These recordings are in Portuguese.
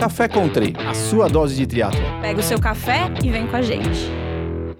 Café Country, a sua dose de triatlo. Pega o seu café e vem com a gente.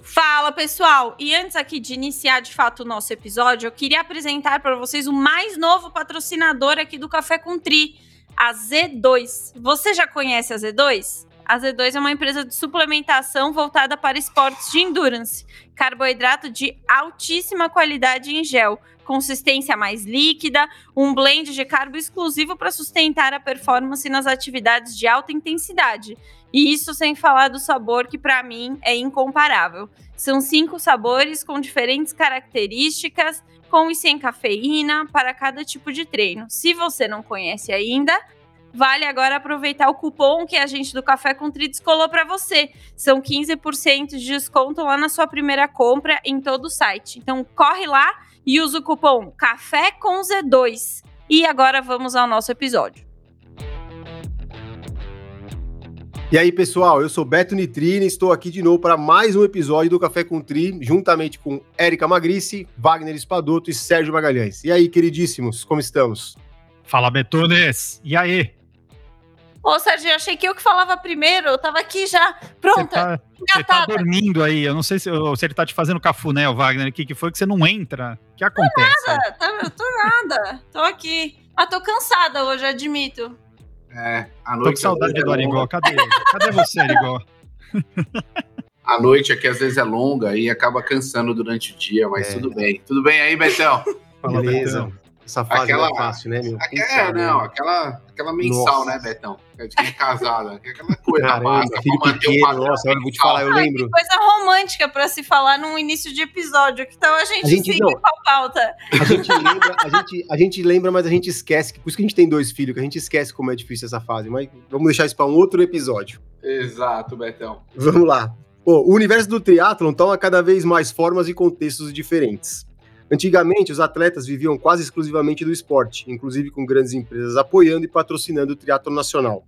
Fala pessoal! E antes aqui de iniciar de fato o nosso episódio, eu queria apresentar para vocês o mais novo patrocinador aqui do Café Country, a Z2. Você já conhece a Z2? A Z2 é uma empresa de suplementação voltada para esportes de endurance, carboidrato de altíssima qualidade em gel consistência mais líquida, um blend de carbo exclusivo para sustentar a performance nas atividades de alta intensidade. E isso sem falar do sabor que para mim é incomparável. São cinco sabores com diferentes características, com e sem cafeína para cada tipo de treino. Se você não conhece ainda, vale agora aproveitar o cupom que a gente do Café com Tri descolou para você. São 15% de desconto lá na sua primeira compra em todo o site. Então corre lá e usa o cupom Café com Z2. E agora vamos ao nosso episódio. E aí, pessoal, eu sou Beto Nitrini, estou aqui de novo para mais um episódio do Café com Tri, juntamente com Érica Magrice, Wagner Espadoto e Sérgio Magalhães. E aí, queridíssimos, como estamos? Fala, Betones! E aí? Ô, Sérgio, eu achei que eu que falava primeiro, eu tava aqui já pronta. Você tá, tá, dormindo aí, eu não sei se, se ele tá te fazendo cafuné, o Wagner, o que, que foi que você não entra? O que acontece? Tô nada, tô, tô nada, tô aqui. Mas tô cansada hoje, admito. É, a noite. Tô com saudade é do Arigó, cadê? Cadê você, Arigó? A noite aqui às vezes é longa e acaba cansando durante o dia, mas é. tudo bem. Tudo bem aí, Betão? Fala, Beleza. Betão. Essa fase aquela, não é fácil, né, meu? Aquela, é, não, aquela, aquela mensal, nossa. né, Betão? É de quem é casada. Aquela coisa Caramba, básica. Filho pequeno, nossa, olha, vou te falar, eu lembro. Que coisa romântica pra se falar num início de episódio. Então a gente, a gente não, com a pauta. A gente, lembra, a, gente, a gente lembra, mas a gente esquece. Por isso que a gente tem dois filhos, que a gente esquece como é difícil essa fase. Mas vamos deixar isso pra um outro episódio. Exato, Betão. Vamos lá. Pô, o universo do triatlon toma cada vez mais formas e contextos diferentes. Antigamente, os atletas viviam quase exclusivamente do esporte, inclusive com grandes empresas apoiando e patrocinando o triatlo nacional.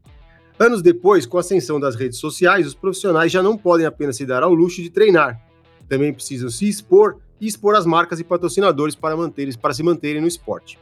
Anos depois, com a ascensão das redes sociais, os profissionais já não podem apenas se dar ao luxo de treinar. Também precisam se expor e expor as marcas e patrocinadores para, para se manterem no esporte.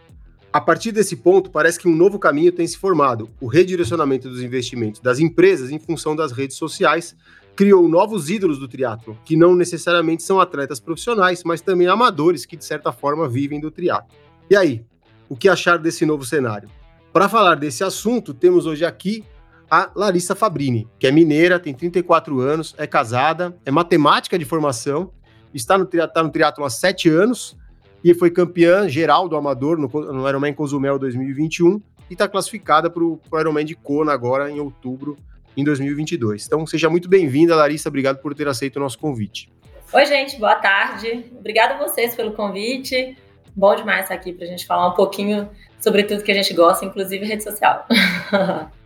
A partir desse ponto, parece que um novo caminho tem se formado: o redirecionamento dos investimentos das empresas em função das redes sociais criou novos ídolos do triatlo, que não necessariamente são atletas profissionais, mas também amadores que de certa forma vivem do triatlo. E aí, o que achar desse novo cenário? Para falar desse assunto, temos hoje aqui a Larissa Fabrini, que é mineira, tem 34 anos, é casada, é matemática de formação, está no, está no triatlo há 7 anos e foi campeã geral do amador no, no Ironman Cozumel 2021 e está classificada para o Ironman de Kona agora em outubro em 2022. Então, seja muito bem-vinda, Larissa. Obrigado por ter aceito o nosso convite. Oi, gente. Boa tarde. Obrigada a vocês pelo convite. Bom demais estar aqui para a gente falar um pouquinho sobre tudo que a gente gosta, inclusive rede social.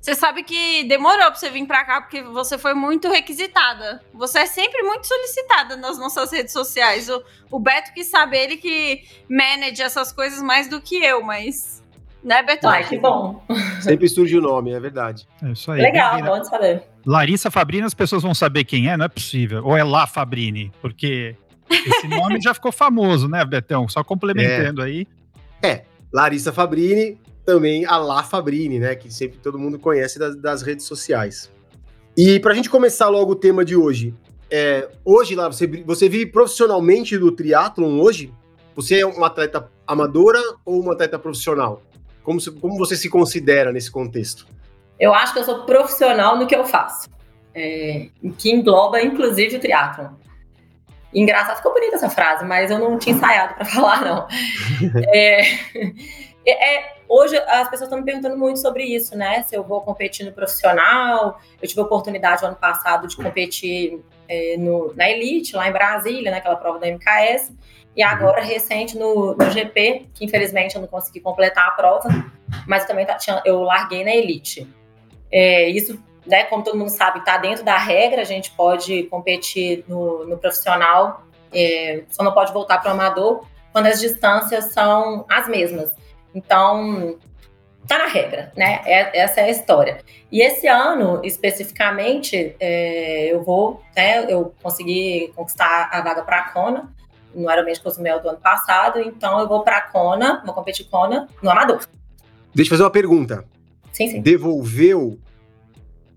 Você sabe que demorou para você vir para cá porque você foi muito requisitada. Você é sempre muito solicitada nas nossas redes sociais. O, o Beto que sabe ele que manage essas coisas mais do que eu, mas né, Beto? Ai, que bom. Sempre surge o nome, é verdade. É isso aí. Legal, bom de saber. Larissa Fabrini, as pessoas vão saber quem é, não é possível. Ou é La Fabrini, porque esse nome já ficou famoso, né, Betão? Só complementando é. aí. É, Larissa Fabrini, também a La Fabrini, né, que sempre todo mundo conhece das, das redes sociais. E para a gente começar logo o tema de hoje, é, hoje lá você, você vive profissionalmente do triatlon hoje? Você é uma atleta amadora ou uma atleta profissional? Como, se, como você se considera nesse contexto? Eu acho que eu sou profissional no que eu faço, é, que engloba inclusive o triatlon. Engraçado, ficou bonita essa frase, mas eu não tinha ensaiado para falar, não. É, é, é, hoje as pessoas estão me perguntando muito sobre isso, né? Se eu vou competir no profissional. Eu tive a oportunidade no ano passado de competir é, no, na Elite, lá em Brasília, naquela prova da MKS. E agora, recente, no, no GP, que infelizmente eu não consegui completar a prova, mas também tá, eu larguei na Elite. É, isso, né, como todo mundo sabe, está dentro da regra, a gente pode competir no, no profissional, é, só não pode voltar para o amador quando as distâncias são as mesmas. Então, tá na regra, né? É, essa é a história. E esse ano, especificamente, é, eu vou, né, eu consegui conquistar a vaga para a Kona, no Ironman de Cozumel do ano passado, então eu vou para Kona, vou competir Kona no amador. Deixa eu fazer uma pergunta. Sim, sim. Devolveu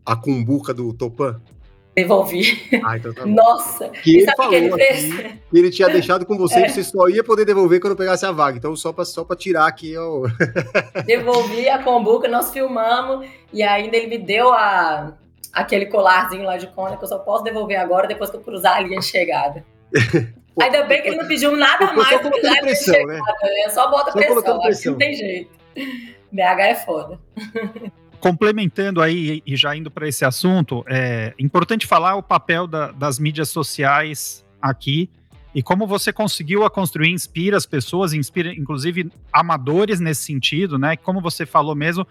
a cumbuca do Topan? Devolvi. Ah, então tá Nossa! Que ele falou que ele, fez? que ele tinha deixado com você é. que você só ia poder devolver quando pegasse a vaga. Então, só para só pra tirar aqui. Eu... Devolvi a cumbuca, nós filmamos, e ainda ele me deu a, aquele colarzinho lá de cona que eu só posso devolver agora depois que eu cruzar a linha de chegada. Pô, Ainda bem que ele não pediu nada mais. Só colocando pressão, né? É só bota só pressão, pressão. não tem jeito. BH é foda. Complementando aí e já indo para esse assunto, é importante falar o papel da, das mídias sociais aqui e como você conseguiu a construir, inspira as pessoas, inspira inclusive amadores nesse sentido, né? Como você falou mesmo,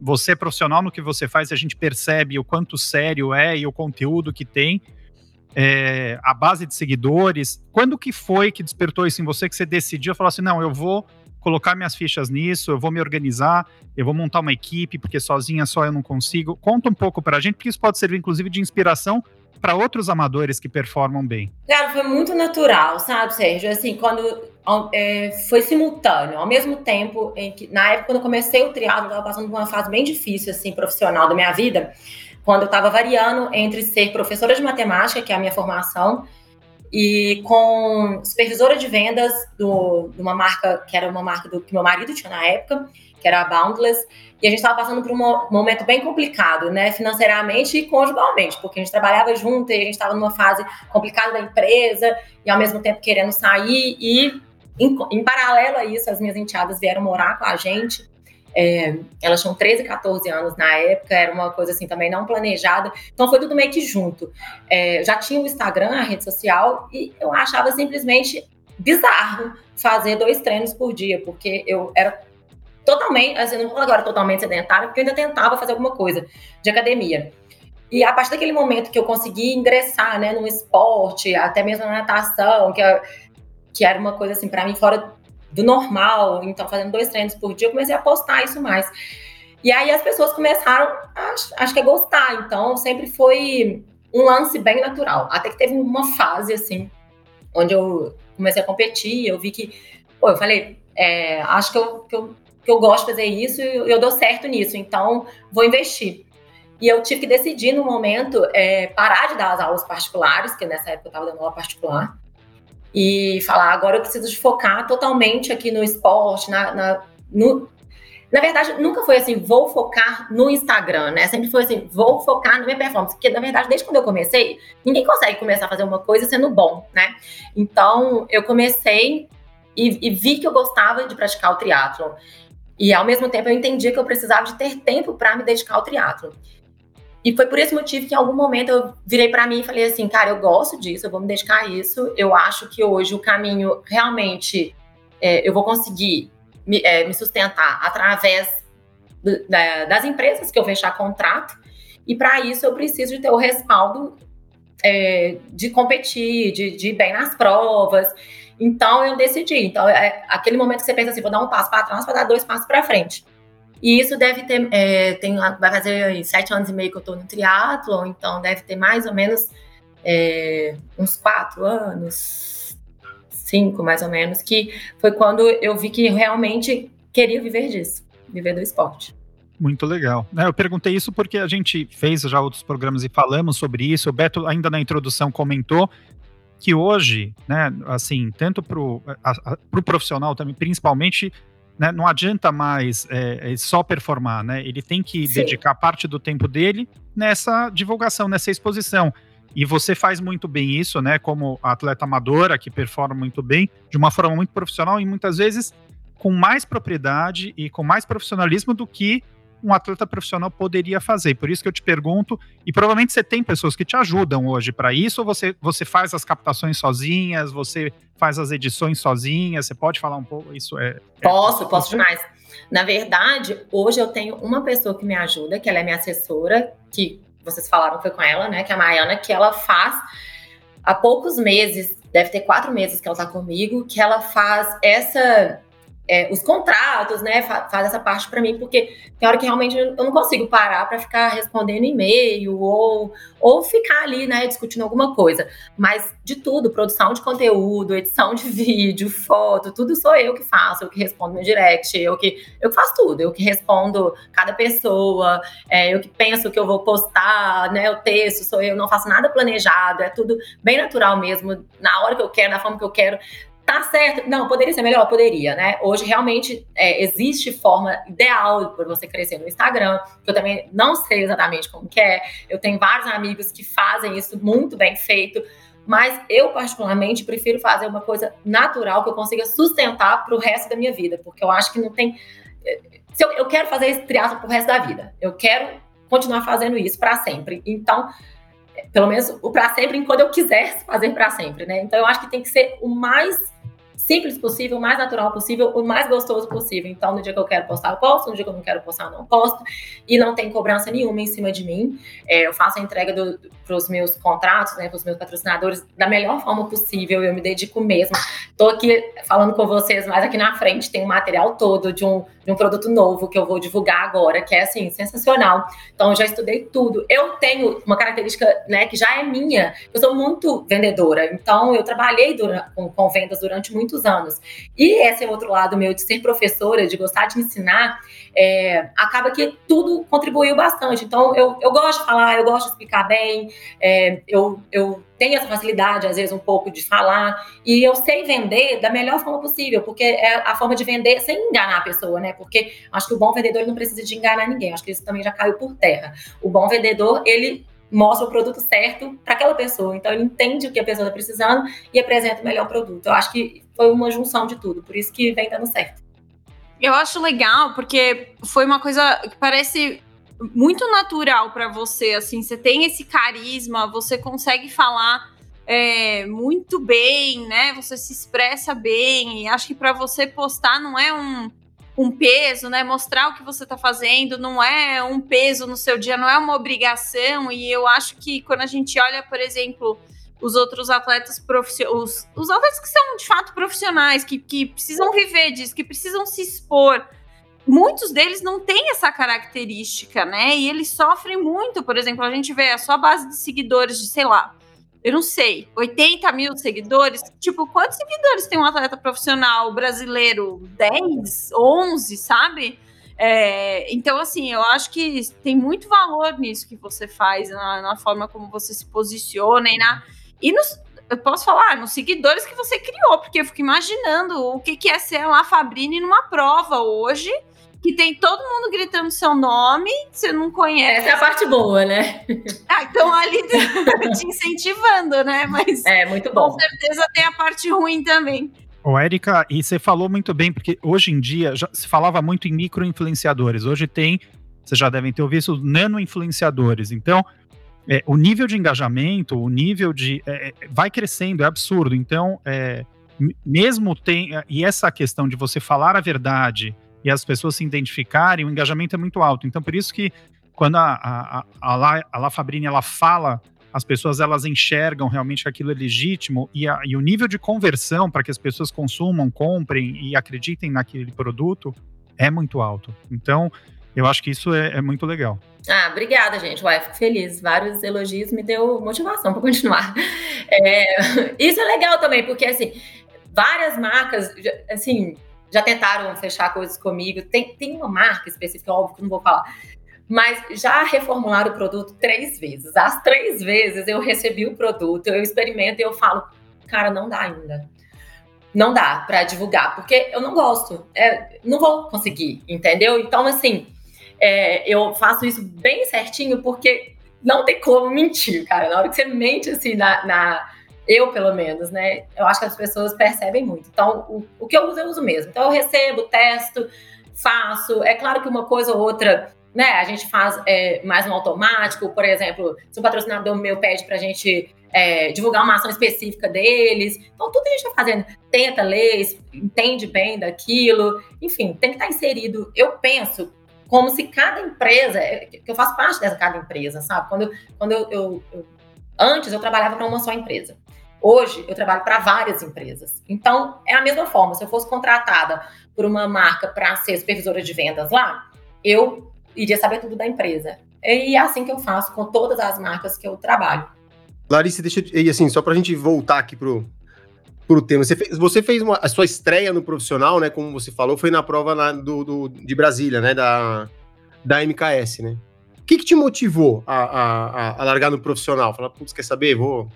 você é profissional no que você faz, a gente percebe o quanto sério é e o conteúdo que tem é, a base de seguidores. Quando que foi que despertou isso em você, que você decidiu falar assim, não, eu vou colocar minhas fichas nisso, eu vou me organizar, eu vou montar uma equipe, porque sozinha só eu não consigo. Conta um pouco para a gente, porque isso pode servir inclusive de inspiração para outros amadores que performam bem. Cara, foi muito natural, sabe, Sérgio? Assim, quando é, foi simultâneo, ao mesmo tempo em que, na época, quando eu comecei o triatlo, eu estava passando por uma fase bem difícil, assim, profissional da minha vida quando eu estava variando entre ser professora de matemática, que é a minha formação, e com supervisora de vendas do, de uma marca, que era uma marca do, que meu marido tinha na época, que era a Boundless, e a gente estava passando por um momento bem complicado, né, financeiramente e conjugalmente, porque a gente trabalhava junto e a gente estava numa fase complicada da empresa, e ao mesmo tempo querendo sair, e em, em paralelo a isso, as minhas enteadas vieram morar com a gente, é, elas tinham 13, 14 anos na época, era uma coisa assim também não planejada. Então foi tudo meio que junto. É, já tinha o Instagram, a rede social, e eu achava simplesmente bizarro fazer dois treinos por dia, porque eu era totalmente, assim, não vou agora totalmente sedentária, porque eu ainda tentava fazer alguma coisa de academia. E a partir daquele momento que eu consegui ingressar, né, no esporte, até mesmo na natação, que, que era uma coisa assim para mim fora do normal, então fazendo dois treinos por dia, eu comecei a postar isso mais. E aí as pessoas começaram, acho, acho que a gostar, então sempre foi um lance bem natural. Até que teve uma fase, assim, onde eu comecei a competir, eu vi que, pô, eu falei, é, acho que eu, que, eu, que eu gosto de fazer isso e eu, eu dou certo nisso, então vou investir. E eu tive que decidir no momento é, parar de dar as aulas particulares, que nessa época eu estava dando aula particular, e falar, agora eu preciso focar totalmente aqui no esporte, na, na, no, na verdade, nunca foi assim, vou focar no Instagram, né? Sempre foi assim, vou focar na minha performance. Porque, na verdade, desde quando eu comecei, ninguém consegue começar a fazer uma coisa sendo bom, né? Então, eu comecei e, e vi que eu gostava de praticar o triatlon. E, ao mesmo tempo, eu entendi que eu precisava de ter tempo para me dedicar ao triatlon. E foi por esse motivo que em algum momento eu virei para mim e falei assim, cara, eu gosto disso, eu vou me dedicar a isso. Eu acho que hoje o caminho realmente é, eu vou conseguir me, é, me sustentar através do, da, das empresas que eu fechar contrato. E para isso eu preciso de ter o respaldo é, de competir, de, de ir bem nas provas. Então eu decidi. Então é aquele momento que você pensa assim, vou dar um passo para trás, vou dar dois passos para frente. E isso deve ter, é, tem, vai fazer sete anos e meio que eu estou no triatlo, então deve ter mais ou menos é, uns quatro anos, cinco mais ou menos, que foi quando eu vi que realmente queria viver disso, viver do esporte. Muito legal. É, eu perguntei isso porque a gente fez já outros programas e falamos sobre isso. O Beto, ainda na introdução, comentou que hoje, né, assim, tanto para o pro profissional também, principalmente né, não adianta mais é, é, só performar, né? Ele tem que Sim. dedicar parte do tempo dele nessa divulgação, nessa exposição. E você faz muito bem isso, né? Como atleta amadora que performa muito bem, de uma forma muito profissional e muitas vezes com mais propriedade e com mais profissionalismo do que um atleta profissional poderia fazer. Por isso que eu te pergunto, e provavelmente você tem pessoas que te ajudam hoje para isso, ou você, você faz as captações sozinhas, você faz as edições sozinhas, você pode falar um pouco isso? É, é posso, é, posso demais. Na verdade, hoje eu tenho uma pessoa que me ajuda, que ela é minha assessora, que vocês falaram foi com ela, né, que é a Maiana, que ela faz há poucos meses, deve ter quatro meses que ela está comigo, que ela faz essa é, os contratos, né? Faz essa parte para mim, porque tem hora que realmente eu não consigo parar para ficar respondendo e-mail ou, ou ficar ali, né, discutindo alguma coisa. Mas de tudo, produção de conteúdo, edição de vídeo, foto, tudo sou eu que faço, eu que respondo no direct, eu que, eu que faço tudo, eu que respondo cada pessoa, é, eu que penso que eu vou postar, né, o texto, sou eu, não faço nada planejado, é tudo bem natural mesmo, na hora que eu quero, na forma que eu quero. Tá certo. Não, poderia ser melhor? Poderia, né? Hoje realmente é, existe forma ideal para você crescer no Instagram, que eu também não sei exatamente como que é. Eu tenho vários amigos que fazem isso muito bem feito, mas eu particularmente prefiro fazer uma coisa natural que eu consiga sustentar para o resto da minha vida, porque eu acho que não tem. Se eu, eu quero fazer esse triatlo para o resto da vida, eu quero continuar fazendo isso para sempre. Então, pelo menos o para sempre enquanto eu quiser fazer para sempre, né? Então eu acho que tem que ser o mais simples possível, o mais natural possível, o mais gostoso possível. Então, no dia que eu quero postar, eu posto, no dia que eu não quero postar, eu não posto. E não tem cobrança nenhuma em cima de mim. É, eu faço a entrega para os meus contratos, né, para os meus patrocinadores, da melhor forma possível. Eu me dedico mesmo. Estou aqui falando com vocês, mas aqui na frente tem um material todo de um, de um produto novo que eu vou divulgar agora, que é assim, sensacional. Então, eu já estudei tudo. Eu tenho uma característica né, que já é minha. Eu sou muito vendedora. Então, eu trabalhei durante, com, com vendas durante muitos anos. E esse é outro lado meu de ser professora, de gostar de ensinar, é, acaba que tudo contribuiu bastante. Então, eu, eu gosto de falar, eu gosto de explicar bem, é, eu, eu tenho essa facilidade, às vezes, um pouco de falar, e eu sei vender da melhor forma possível, porque é a forma de vender sem enganar a pessoa, né? Porque acho que o bom vendedor não precisa de enganar ninguém, acho que isso também já caiu por terra. O bom vendedor, ele mostra o produto certo para aquela pessoa. Então, ele entende o que a pessoa está precisando e apresenta o melhor produto. Eu acho que foi uma junção de tudo, por isso que vem dando certo. Eu acho legal, porque foi uma coisa que parece muito natural para você, assim, você tem esse carisma, você consegue falar é, muito bem, né? Você se expressa bem, e acho que para você postar não é um um peso, né? Mostrar o que você está fazendo não é um peso no seu dia, não é uma obrigação. E eu acho que quando a gente olha, por exemplo, os outros atletas profissionais, os, os atletas que são de fato profissionais, que, que precisam viver disso, que precisam se expor, muitos deles não têm essa característica, né? E eles sofrem muito. Por exemplo, a gente vê a sua base de seguidores de, sei lá, eu não sei, 80 mil seguidores. Tipo, quantos seguidores tem um atleta profissional brasileiro? 10, 11, sabe? É, então, assim, eu acho que tem muito valor nisso que você faz, na, na forma como você se posiciona e na. E nos, eu posso falar, nos seguidores que você criou, porque eu fico imaginando o que, que é ser lá Fabrini numa prova hoje que tem todo mundo gritando seu nome, você não conhece. Essa é a parte boa, né? Ah, então ali te incentivando, né? Mas é muito bom. Com certeza tem a parte ruim também. Ô, Érica, e você falou muito bem, porque hoje em dia já se falava muito em micro-influenciadores. Hoje tem, vocês já devem ter ouvido, os nano-influenciadores. Então, é, o nível de engajamento, o nível de. É, é vai crescendo, é absurdo. Então, é, mesmo tem. E essa questão de você falar a verdade e as pessoas se identificarem, o engajamento é muito alto. Então, por isso que quando a, a, a, La, a La Fabrini ela fala, as pessoas elas enxergam realmente que aquilo é legítimo e, a, e o nível de conversão para que as pessoas consumam, comprem e acreditem naquele produto é muito alto. Então, eu acho que isso é, é muito legal. Ah, obrigada, gente. Uai, fico feliz. Vários elogios me deu motivação para continuar. É, isso é legal também, porque assim, várias marcas, assim, já tentaram fechar coisas comigo. Tem, tem uma marca específica, óbvio que não vou falar, mas já reformularam o produto três vezes. As três vezes eu recebi o produto, eu experimento e eu falo, cara, não dá ainda. Não dá para divulgar, porque eu não gosto. É, não vou conseguir, entendeu? Então, assim, é, eu faço isso bem certinho, porque não tem como mentir, cara. Na hora que você mente assim na, na eu, pelo menos, né? Eu acho que as pessoas percebem muito. Então, o, o que eu uso, eu uso mesmo. Então, eu recebo, testo, faço. É claro que uma coisa ou outra, né? A gente faz é, mais no automático. Por exemplo, se o patrocinador meu pede para a gente é, divulgar uma ação específica deles. Então, tudo a gente vai fazendo. Tenta ler, entende bem daquilo. Enfim, tem que estar inserido. Eu penso como se cada empresa, é, que eu faço parte dessa cada empresa, sabe? Quando, quando eu, eu, eu antes eu trabalhava para uma só empresa. Hoje, eu trabalho para várias empresas. Então, é a mesma forma. Se eu fosse contratada por uma marca para ser supervisora de vendas lá, eu iria saber tudo da empresa. E é assim que eu faço com todas as marcas que eu trabalho. Larissa, deixa eu. E assim, só para a gente voltar aqui pro, pro tema. Você fez, você fez uma, a sua estreia no profissional, né? Como você falou, foi na prova na, do, do, de Brasília, né? Da, da MKS, né? O que, que te motivou a, a, a largar no profissional? Falar, putz, quer saber? Vou.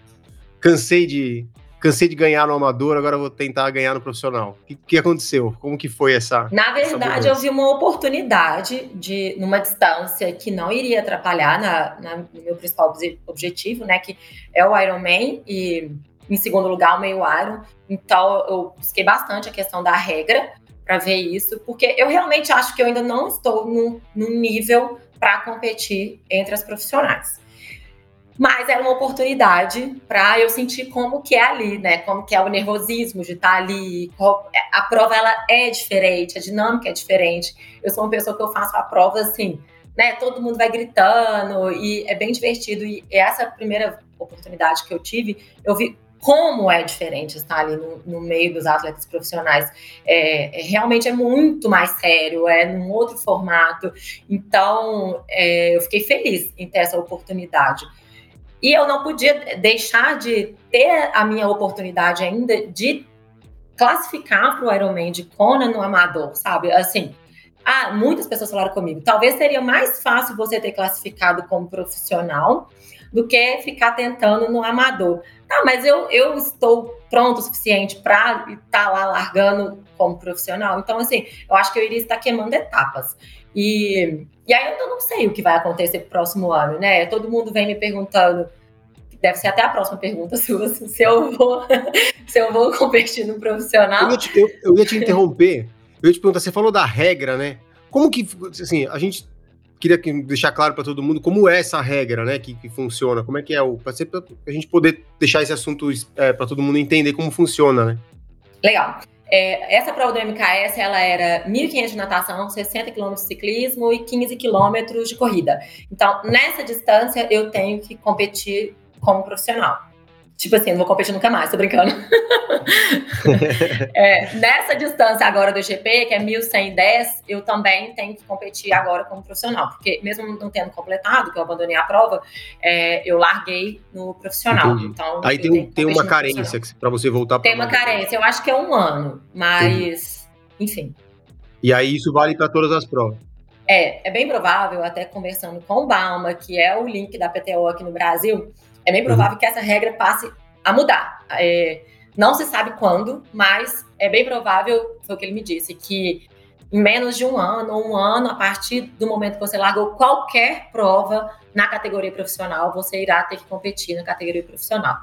Cansei de, cansei de ganhar no amador, agora vou tentar ganhar no profissional. O que, que aconteceu? Como que foi essa? Na verdade, eu vi uma oportunidade de, numa distância que não iria atrapalhar na, na, no meu principal objetivo, né? Que é o Ironman e em segundo lugar o meio Iron. Então eu busquei bastante a questão da regra para ver isso, porque eu realmente acho que eu ainda não estou no, no nível para competir entre as profissionais. Mas era uma oportunidade para eu sentir como que é ali, né? Como que é o nervosismo de estar ali. A prova ela é diferente, a dinâmica é diferente. Eu sou uma pessoa que eu faço a prova assim, né? Todo mundo vai gritando e é bem divertido. E essa primeira oportunidade que eu tive, eu vi como é diferente estar ali no, no meio dos atletas profissionais. É, é, realmente é muito mais sério, é num outro formato. Então, é, eu fiquei feliz em ter essa oportunidade. E eu não podia deixar de ter a minha oportunidade ainda de classificar para o Ironman de Kona no amador, sabe? Assim, ah, muitas pessoas falaram comigo, talvez seria mais fácil você ter classificado como profissional do que ficar tentando no amador. Tá, mas eu, eu estou pronto o suficiente para estar tá lá largando como profissional. Então, assim, eu acho que eu iria estar queimando etapas. E, e aí eu não sei o que vai acontecer no próximo ano, né? Todo mundo vem me perguntando, deve ser até a próxima pergunta sua, se eu vou, se eu vou competir no profissional. Eu ia, te, eu, eu ia te interromper, eu ia te perguntar, você falou da regra, né? Como que, assim, a gente queria deixar claro para todo mundo como é essa regra, né, que, que funciona, como é que é o, para a gente poder deixar esse assunto é, para todo mundo entender como funciona, né? Legal. É, essa prova do MKS, ela era 1.500 de natação, 60 km de ciclismo e 15 km de corrida. Então, nessa distância, eu tenho que competir como profissional. Tipo assim, não vou competir nunca mais, tô brincando. é, nessa distância agora do GP, que é 1110, eu também tenho que competir agora como profissional, porque mesmo não tendo completado, que eu abandonei a prova, é, eu larguei no profissional. Então, Aí tem, tem uma carência para você voltar Tem uma carência, eu acho que é um ano, mas, Entendi. enfim. E aí isso vale para todas as provas? É, é bem provável, até conversando com o Balma, que é o link da PTO aqui no Brasil, é bem provável uhum. que essa regra passe a mudar. É, não se sabe quando, mas é bem provável, foi o que ele me disse, que em menos de um ano, ou um ano, a partir do momento que você largou qualquer prova na categoria profissional, você irá ter que competir na categoria profissional.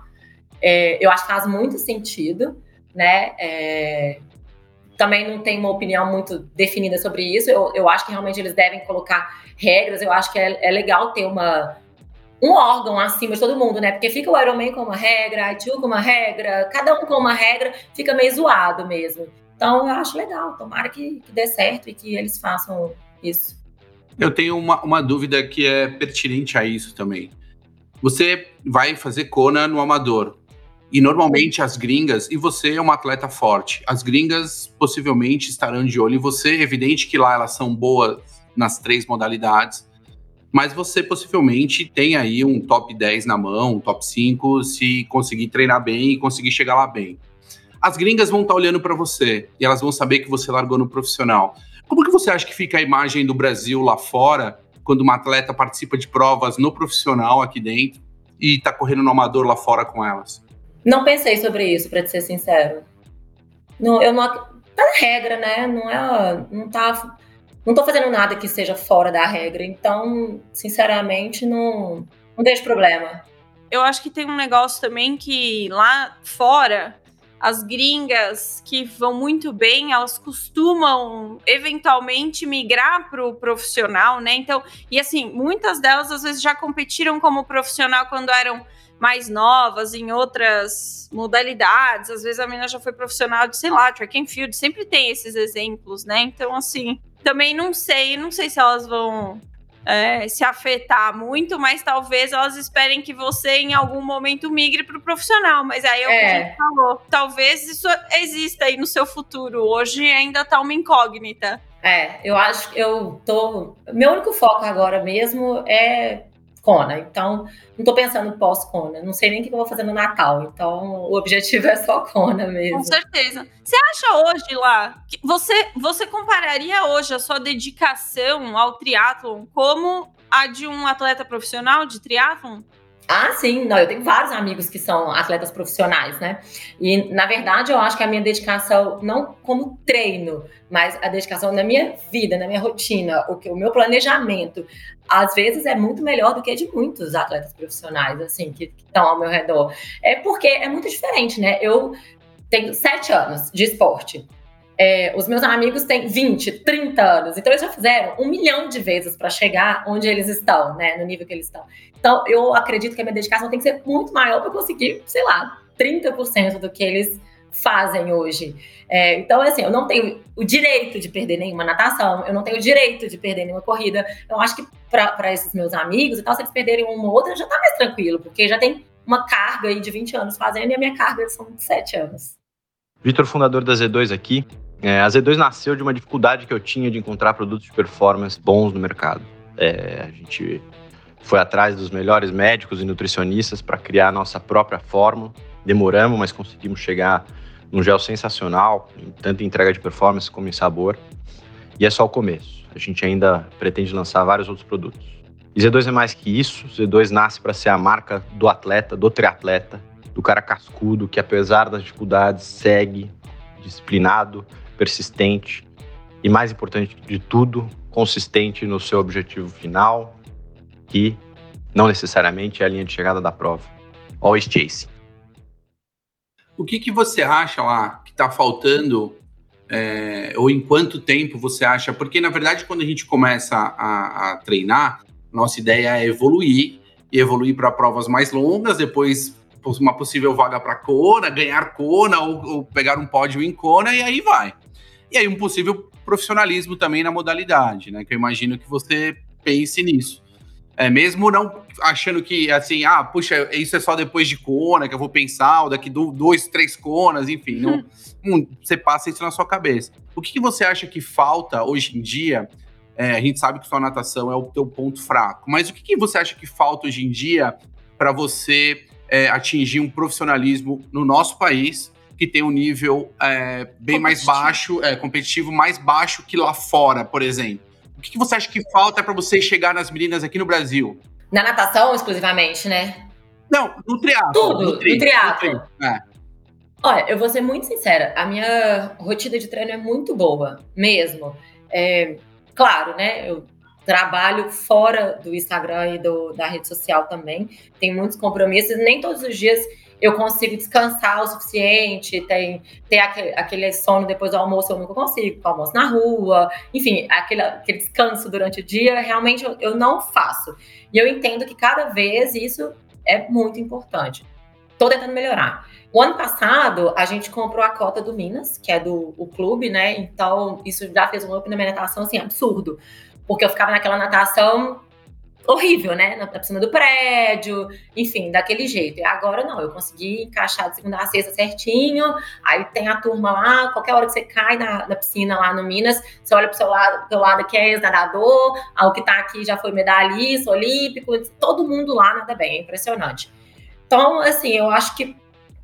É, eu acho que faz muito sentido, né? É, também não tenho uma opinião muito definida sobre isso. Eu, eu acho que realmente eles devem colocar regras. Eu acho que é, é legal ter uma, um órgão acima de todo mundo, né? Porque fica o Ironman com uma regra, a ITU com uma regra, cada um com uma regra, fica meio zoado mesmo. Então eu acho legal, tomara que, que dê certo e que eles façam isso. Eu tenho uma, uma dúvida que é pertinente a isso também. Você vai fazer Kona no amador. E normalmente as gringas, e você é uma atleta forte, as gringas possivelmente estarão de olho em você. É evidente que lá elas são boas nas três modalidades, mas você possivelmente tem aí um top 10 na mão, um top 5, se conseguir treinar bem e conseguir chegar lá bem. As gringas vão estar tá olhando para você e elas vão saber que você largou no profissional. Como que você acha que fica a imagem do Brasil lá fora quando uma atleta participa de provas no profissional aqui dentro e está correndo no amador lá fora com elas? Não pensei sobre isso, para ser sincero. Não, eu não. Tá na regra, né? Não é. Não tá não tô fazendo nada que seja fora da regra. Então, sinceramente, não, não vejo problema. Eu acho que tem um negócio também que lá fora, as gringas que vão muito bem, elas costumam eventualmente migrar para o profissional, né? Então, e assim, muitas delas às vezes já competiram como profissional quando eram mais novas, em outras modalidades. Às vezes a menina já foi profissional de, sei lá, track and field. Sempre tem esses exemplos, né? Então, assim, também não sei, não sei se elas vão é, se afetar muito, mas talvez elas esperem que você em algum momento migre para o profissional. Mas aí é o que a É. gente falou. Talvez isso exista aí no seu futuro. Hoje ainda tá uma incógnita. É, eu acho que eu tô. Meu único foco agora mesmo é Kona. Então, não tô pensando pós-Kona. Não sei nem o que eu vou fazer no Natal. Então, o objetivo é só Kona mesmo. Com certeza. Você acha hoje lá que você você compararia hoje a sua dedicação ao triatlon como a de um atleta profissional de triatlon? Ah, sim, não, eu tenho vários amigos que são atletas profissionais, né? E na verdade eu acho que a minha dedicação, não como treino, mas a dedicação na minha vida, na minha rotina, o, que, o meu planejamento, às vezes é muito melhor do que de muitos atletas profissionais, assim, que estão ao meu redor. É porque é muito diferente, né? Eu tenho sete anos de esporte. É, os meus amigos têm 20, 30 anos, então eles já fizeram um milhão de vezes para chegar onde eles estão, né? No nível que eles estão. Então, eu acredito que a minha dedicação tem que ser muito maior para conseguir, sei lá, 30% do que eles fazem hoje. É, então, assim, eu não tenho o direito de perder nenhuma natação, eu não tenho o direito de perder nenhuma corrida. Eu acho que para esses meus amigos e tal, se eles perderem uma ou outra, já tá mais tranquilo, porque já tem uma carga aí de 20 anos fazendo e a minha carga são de 7 anos. Vitor, fundador da Z2 aqui. É, a Z2 nasceu de uma dificuldade que eu tinha de encontrar produtos de performance bons no mercado. É, a gente foi atrás dos melhores médicos e nutricionistas para criar a nossa própria fórmula. Demoramos, mas conseguimos chegar num gel sensacional, tanto em entrega de performance como em sabor. E é só o começo. A gente ainda pretende lançar vários outros produtos. E Z2 é mais que isso. Z2 nasce para ser a marca do atleta, do triatleta, do cara cascudo que, apesar das dificuldades, segue disciplinado, persistente e, mais importante de tudo, consistente no seu objetivo final, que não necessariamente é a linha de chegada da prova. Always chasing. O que, que você acha lá que está faltando, é, ou em quanto tempo você acha? Porque, na verdade, quando a gente começa a, a treinar, nossa ideia é evoluir e evoluir para provas mais longas, depois uma possível vaga para Kona, ganhar Kona ou, ou, pegar um pódio em Kona e aí vai. E aí um possível profissionalismo também na modalidade, né? Que eu imagino que você pense nisso. É, mesmo não achando que, assim, ah, puxa, isso é só depois de Kona que eu vou pensar, ou daqui do, dois, três Konas, enfim, não, hum, você passa isso na sua cabeça. O que, que você acha que falta hoje em dia? É, a gente sabe que sua natação é o teu ponto fraco, mas o que, que você acha que falta hoje em dia para você é, atingir um profissionalismo no nosso país que tem um nível é, bem mais baixo, é, competitivo mais baixo que lá fora, por exemplo. O que, que você acha que falta para você chegar nas meninas aqui no Brasil? Na natação, exclusivamente, né? Não, no triatlo. Tudo, no, tri, no triatlo. No tri, é. Olha, eu vou ser muito sincera, a minha rotina de treino é muito boa, mesmo. É, claro, né, eu trabalho fora do Instagram e do, da rede social também, tem muitos compromissos, nem todos os dias eu consigo descansar o suficiente, tem, tem aquele, aquele, sono depois do almoço, eu nunca consigo, almoço na rua, enfim, aquele, aquele descanso durante o dia, realmente eu, eu não faço. E eu entendo que cada vez isso é muito importante. Estou tentando melhorar. O ano passado, a gente comprou a cota do Minas, que é do o clube, né? Então, isso já fez um up na minha natação, assim, absurdo. Porque eu ficava naquela natação horrível, né? Na piscina do prédio, enfim, daquele jeito. E agora não, eu consegui encaixar de segunda a sexta certinho. Aí tem a turma lá, qualquer hora que você cai na, na piscina lá no Minas, você olha pro seu lado, pro lado que é ex-nadador, o que tá aqui já foi medalhista, olímpico, todo mundo lá nada bem, é impressionante. Então, assim, eu acho que,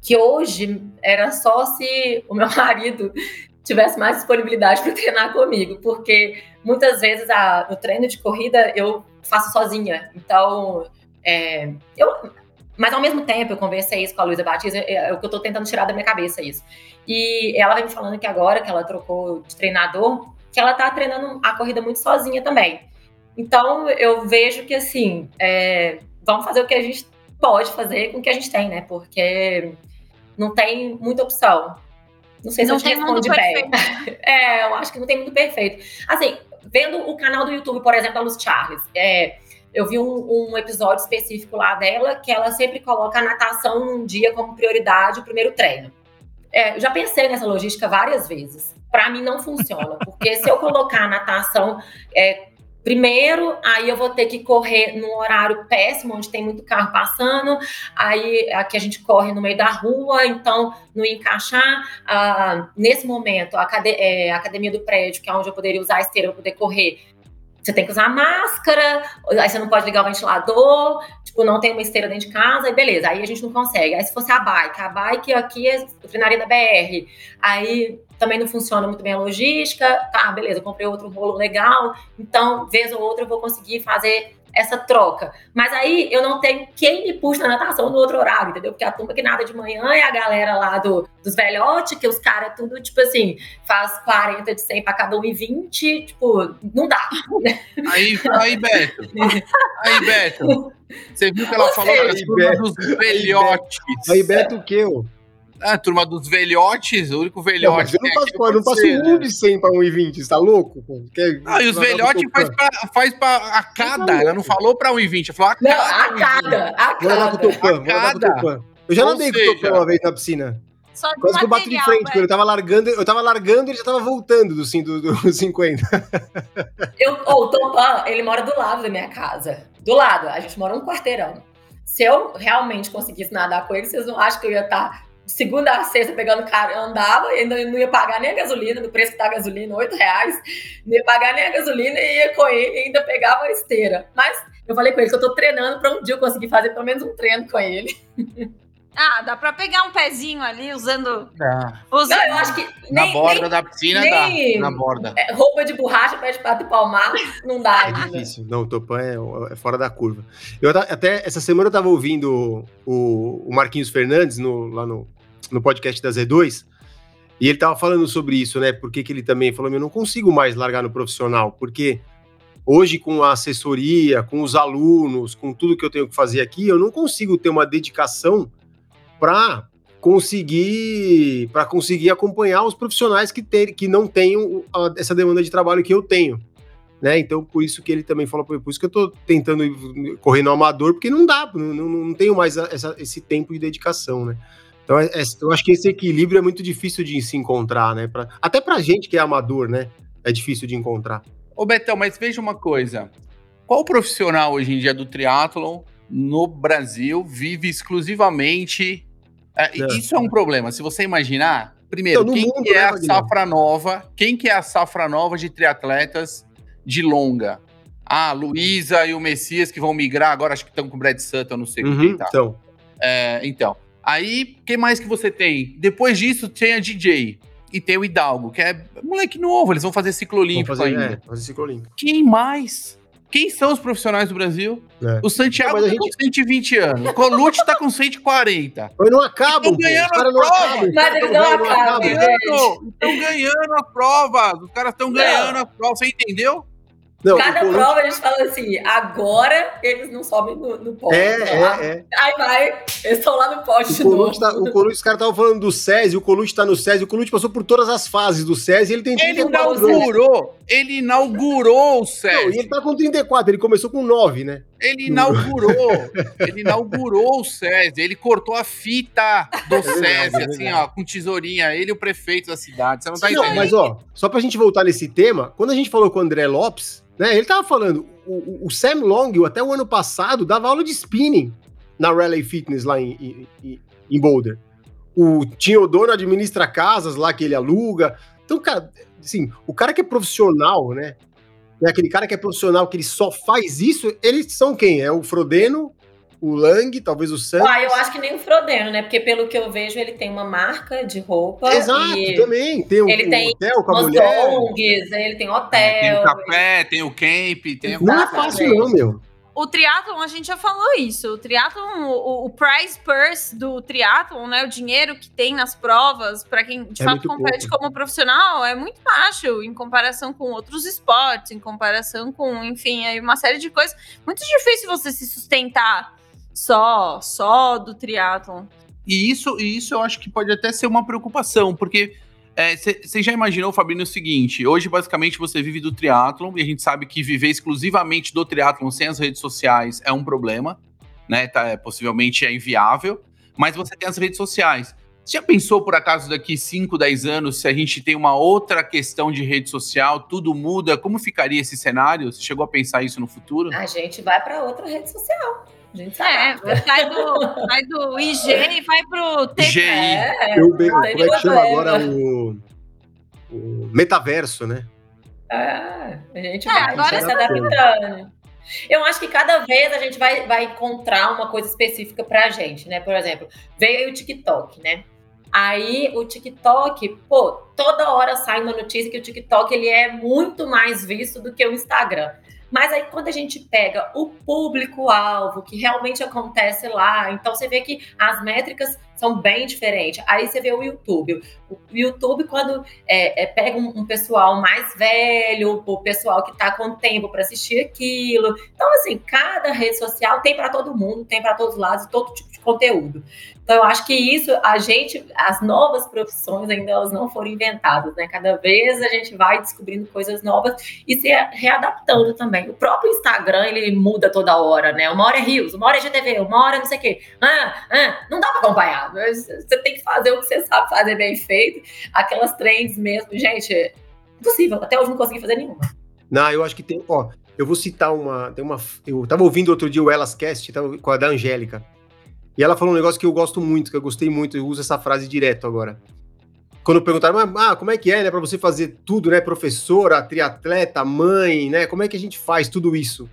que hoje era só se o meu marido tivesse mais disponibilidade para treinar comigo, porque muitas vezes a, no treino de corrida eu faço sozinha. Então, é, eu, mas ao mesmo tempo eu conversei isso com a Luísa Batista, é, é o que eu estou tentando tirar da minha cabeça isso. E ela vem me falando que agora que ela trocou de treinador, que ela está treinando a corrida muito sozinha também. Então eu vejo que assim, é, vamos fazer o que a gente pode fazer com o que a gente tem, né? Porque não tem muita opção. Não sei se não eu te respondo bem. é, eu acho que não tem muito perfeito. Assim, vendo o canal do YouTube, por exemplo, da Luz Charles, é, eu vi um, um, episódio específico lá dela que ela sempre coloca a natação num dia como prioridade, o primeiro treino. É, eu já pensei nessa logística várias vezes. Para mim não funciona, porque se eu colocar a natação é, primeiro, aí eu vou ter que correr num horário péssimo, onde tem muito carro passando, aí aqui a gente corre no meio da rua, então ia encaixar. Ah, nesse momento, a, é, a academia do prédio, que é onde eu poderia usar a esteira para poder correr, você tem que usar máscara, aí você não pode ligar o ventilador, tipo, não tem uma esteira dentro de casa, e beleza, aí a gente não consegue. Aí se fosse a bike, a bike aqui é treinaria da BR, aí também não funciona muito bem a logística, tá, beleza, comprei outro rolo legal, então, vez ou outra eu vou conseguir fazer essa troca. Mas aí eu não tenho quem me puxa na natação no outro horário, entendeu? Porque a turma que nada de manhã é a galera lá do, dos velhotes, que os caras tudo, tipo assim, faz 40 de 100 para cada um e 20, tipo, não dá. Aí, aí Beto, aí Beto, você viu que ela falou seja, da turma dos velhotes. Aí, Beto, o quê? Ô? Ah, turma dos velhotes, o único velhote. eu não passo, pô, eu não passo ser, um né? de 100 para 1,20, você tá louco? Pô? Quer, Ah, e os velhotes faz pra, faz pra a cada. Ela não falou pra 1,20, ela falou a Não, cada. a cada, a Vou nadar com o cada. Topan, vou nadar com o Cada. Topan. Eu já nadei com o Topan uma vez na piscina. Só Quase que eu bato de material, frente, velho. quando eu tava largando, eu tava largando e ele já tava voltando do, do, do 50. Eu, ou o Topan, ele mora do lado da minha casa. Do lado, a gente mora um quarteirão. Se eu realmente conseguisse nadar com ele, vocês não acham que eu ia estar de segunda a sexta pegando cara, eu andava e ainda não ia pagar nem a gasolina, no preço que tá a gasolina, 8 reais, não ia pagar nem a gasolina e ia com ele e ainda pegava a esteira. Mas eu falei com ele que eu tô treinando pra um dia eu conseguir fazer pelo menos um treino com ele. Ah, dá pra pegar um pezinho ali usando. Dá. usando... Não, eu acho que Na nem, borda nem da piscina nem- dá. Na borda. é, roupa de borracha, pé de pato e palmar, não dá É ainda. difícil. Não, o Topan é, é fora da curva. Eu até essa semana eu tava ouvindo o, o Marquinhos Fernandes no, lá no, no podcast da Z2 e ele tava falando sobre isso, né? Porque que ele também falou: eu não consigo mais largar no profissional, porque hoje com a assessoria, com os alunos, com tudo que eu tenho que fazer aqui, eu não consigo ter uma dedicação para conseguir para conseguir acompanhar os profissionais que, ter, que não tenham a- essa demanda de trabalho que eu tenho né? Então, por isso que ele também falou, por isso que eu tô tentando correr no amador, porque não dá, não, não, não tenho mais essa- esse tempo de dedicação, né? Então, é- é- eu acho que esse equilíbrio é muito difícil de se encontrar, né? Pra, até pra gente que é amador, né? É difícil de encontrar. Ô, Betão, mas veja uma coisa. Qual profissional hoje em dia do triatlon no Brasil vive exclusivamente... é, É. Isso é um problema. Se você imaginar, primeiro, Então, quem mundo, que é né, a safra nova? Quem que é a safra nova de triatletas de longa? Ah, Luísa e o Messias que vão migrar agora, acho que estão com o Brad Sutton, não sei quem Uhum, tá. Então, É, então, aí, que mais que você tem? Depois disso, tem a DJ. E tem o Hidalgo, que é moleque novo, eles vão fazer ciclo olímpico fazer, ainda. é, fazer ciclo olímpico. Quem mais? Quem são os profissionais do Brasil? É. O Santiago Não, mas a tá com 120 anos, o Colucci tá com 140. Mas não acabam, Estão ganhando a não prova. Mas eles não acabam? Estão ganhando as provas, os caras estão ganhando as provas, você entendeu? Não, Cada prova a gente fala assim, agora eles não sobem no, no pódio. É, é, é. Aí vai, eles estão lá no de O Colucci, novo. tá, o Colucci, os caras estavam falando do SESI, o Colucci tá no SESI, o Colucci passou por todas as fases do SESI, ele tem Ele 34 anos. inaugurou, ele inaugurou o Não, SESI. e ele tá com 34, ele começou com 9, né? Ele inaugurou, ele inaugurou o SESI, ele cortou a fita do verdade, SESI, é assim, ó, com tesourinha, ele e o prefeito da cidade, você não tá Não, entendendo. mas ó, só pra gente voltar nesse tema, quando a gente falou com o André Lopes, né, ele tava falando, o, o- Sam Long, até o ano passado, dava aula de spinning na Rally Fitness lá em, em- em- Boulder. O, tinha o dono administra casas lá que ele aluga. Então, cara, assim, o cara que é profissional, né, né, aquele cara que é profissional, que ele só faz isso, eles são quem? É o Frodeno, o Lang, talvez o Sam. Ah, eu acho que nem o Frodeno, né? Porque pelo que eu vejo, ele tem uma marca de roupa. Exato, e também. Tem o, ele o tem hotel com a mulher. ONGs, ele tem Tem hotel. o café, tem o camp, tem o... Não é fácil não, meu. O triatlon, a gente já falou isso. O triatlon, o, o prize purse do triatlon, né? O dinheiro que tem nas provas, para quem de É fato muito compete pouco. como profissional, é muito baixo em comparação com outros esportes, em comparação com, enfim, aí uma série de coisas. Muito difícil você se sustentar só, só do triatlon. E isso, e isso eu acho que pode até ser uma preocupação, porque você já imaginou, Fabrício, o seguinte: hoje, basicamente, você vive do triatlon, e a gente sabe que viver exclusivamente do triatlon sem as redes sociais é um problema, né? Tá, é, possivelmente é inviável, mas você tem as redes sociais. Você já pensou, por acaso, daqui 5, 10 anos, se a gente tem uma outra questão de rede social, tudo muda, como ficaria esse cenário? Você chegou a pensar isso no futuro? A gente vai para outra rede social. A gente É, sai do, sai do IG e vai pro TT. GI. É, Eu bem- como é que chama agora o, o metaverso, né? É, a gente É, vai agora se você- adaptando. Eu acho que cada vez a gente vai, vai encontrar uma coisa específica pra gente, né? Por exemplo, veio aí o TikTok, né? Aí o TikTok, pô, toda hora sai uma notícia que o TikTok ele é muito mais visto do que o Instagram. Mas aí quando a gente pega o público-alvo, que realmente acontece lá, então você vê que as métricas são bem diferentes. Aí você vê o YouTube. O YouTube, quando é, é, pega um, um pessoal mais velho, o pessoal que tá com tempo para assistir aquilo. Então, assim, cada rede social tem para todo mundo, tem para todos os lados, todo tipo de conteúdo. Então, eu acho que isso, a gente, as novas profissões ainda elas não foram inventadas, né? Cada vez a gente vai descobrindo coisas novas e se readaptando também. O próprio Instagram, ele muda toda hora, né? Uma hora é Rios, uma hora é GTV, uma hora é não sei o quê. Ah, ah, não dá para acompanhar. Você tem que fazer o que você sabe fazer bem feito. Aquelas trends mesmo, gente, impossível. Até hoje não consegui fazer nenhuma. Não, eu acho que tem. Ó, eu vou citar uma. Tem uma eu tava ouvindo outro dia o Elas Cast, tava com a da Angélica. E ela falou um negócio que eu gosto muito, que eu gostei muito, eu uso essa frase direto agora. Quando perguntaram, mas, ah, como é que é, né, para você fazer tudo, né, professora, triatleta, mãe, né, como é que a gente faz tudo isso?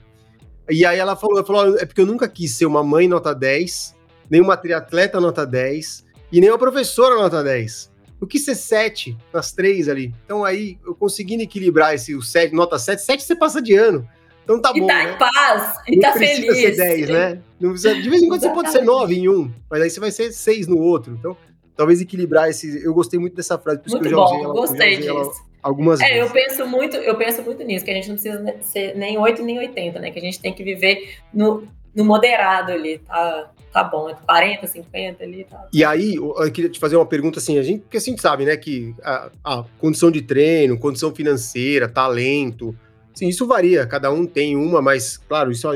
E aí ela falou, falou, é porque eu nunca quis ser uma mãe nota 10, nem uma triatleta nota 10, e nem uma professora nota 10. Eu quis ser 7 nas três ali. Então aí, eu conseguindo equilibrar esse o 7, nota 7, 7 você passa de ano. Então tá e bom, tá né? em paz, e Não tá precisa feliz. ser 10, né? Não precisa- de vez em quando você pode ser Exatamente. 9 em um, mas aí você vai ser 6 no outro. Então, talvez equilibrar esse. Eu gostei muito dessa frase, por isso Muito que eu já usei bom, ela, eu já gostei usei ela disso. algumas É, eu vezes. penso muito, eu penso muito nisso, que a gente não precisa ser nem 8 nem 80, né? Que a gente tem que viver no, no moderado ali, tá, tá bom, é 40, 50 ali, tá. E aí, eu eu queria te fazer uma pergunta assim, a gente, porque a gente sabe, né, que a, a condição de treino, condição financeira, talento, assim, isso varia, cada um tem uma, mas, claro, isso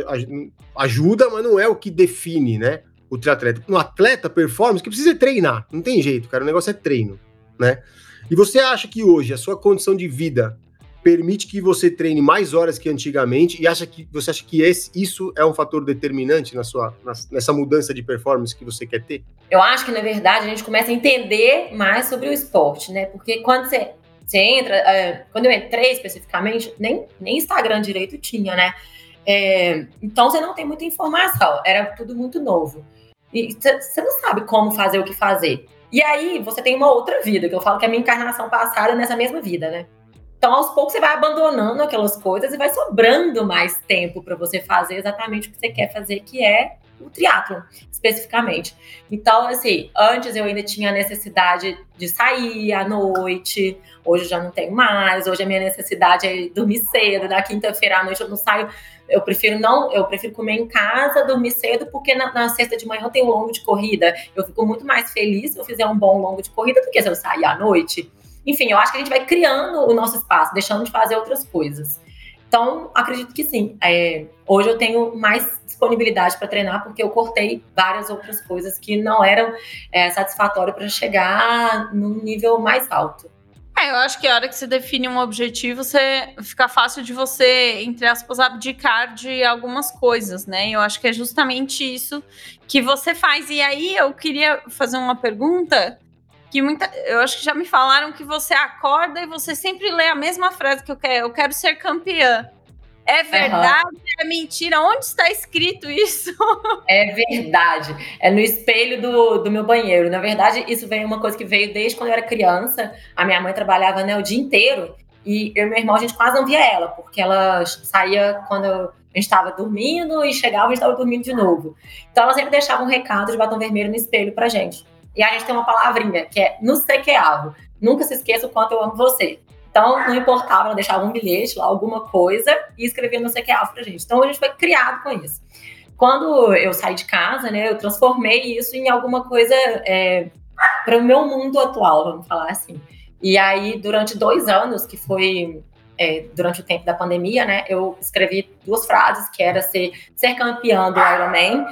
ajuda, mas não é o que define, né, o triatleta. Um atleta performance que precisa treinar, não tem jeito, cara, o negócio é treino, né? E você acha que hoje a sua condição de vida permite que você treine mais horas que antigamente e acha que você acha que esse, isso é um fator determinante na sua, na- nessa mudança de performance que você quer ter? Eu acho que, na verdade, a gente começa a entender mais sobre o esporte, né? Porque quando você, você entra, é, quando eu entrei especificamente, nem, nem Instagram direito tinha, né? É, então você não tem muita informação, era tudo muito novo. E você não sabe como fazer o que fazer. E aí você tem uma outra vida, que eu falo que é a minha encarnação passada nessa mesma vida, né? Então, aos poucos, você vai abandonando aquelas coisas e vai sobrando mais tempo para você fazer exatamente o que você quer fazer, que é o triatlon, especificamente. Então, assim, antes eu ainda tinha necessidade de sair à noite, hoje eu já não tenho mais, hoje a minha necessidade é dormir cedo, na quinta-feira à noite eu não saio, eu prefiro não, eu prefiro comer em casa, dormir cedo, porque na, na sexta de manhã eu tenho longo de corrida, eu fico muito mais feliz se eu fizer um bom longo de corrida do que se eu sair à noite. Enfim, eu acho que a gente vai criando o nosso espaço, deixando de fazer outras coisas. Então, acredito que sim. É, hoje eu tenho mais disponibilidade para treinar porque eu cortei várias outras coisas que não eram é, satisfatórias para chegar num nível mais alto. É, eu acho que a hora que você define um objetivo, você fica fácil de você, entre aspas, abdicar de algumas coisas, né? Eu acho que é justamente isso que você faz. E aí eu queria fazer uma pergunta que muita, eu acho que já me falaram que você acorda e você sempre lê a mesma frase que eu quero, eu quero ser campeã. É verdade? Uhum. É mentira? Onde está escrito isso? É verdade. É no espelho do, do meu banheiro. Na verdade, isso veio uma coisa que veio desde quando eu era criança. A minha mãe trabalhava né, o dia inteiro e eu e meu irmão, a gente quase não via ela, porque ela saía quando a gente estava dormindo e chegava, a gente estava dormindo de novo. Então, ela sempre deixava um recado de batom vermelho no espelho pra gente. E a gente tem uma palavrinha que é no sequeavo. Nunca se esqueça o quanto eu amo você. Então, não importava, ela deixava um bilhete lá, alguma coisa, e escrevia no sequeavo pra gente. Então, a gente foi criado com isso. Quando eu saí de casa, né, eu transformei isso em alguma coisa é, para o meu mundo atual, vamos falar assim. E aí, durante dois anos, que foi é, durante o tempo da pandemia, né, eu escrevi duas frases, que era ser, ser campeã do Ironman,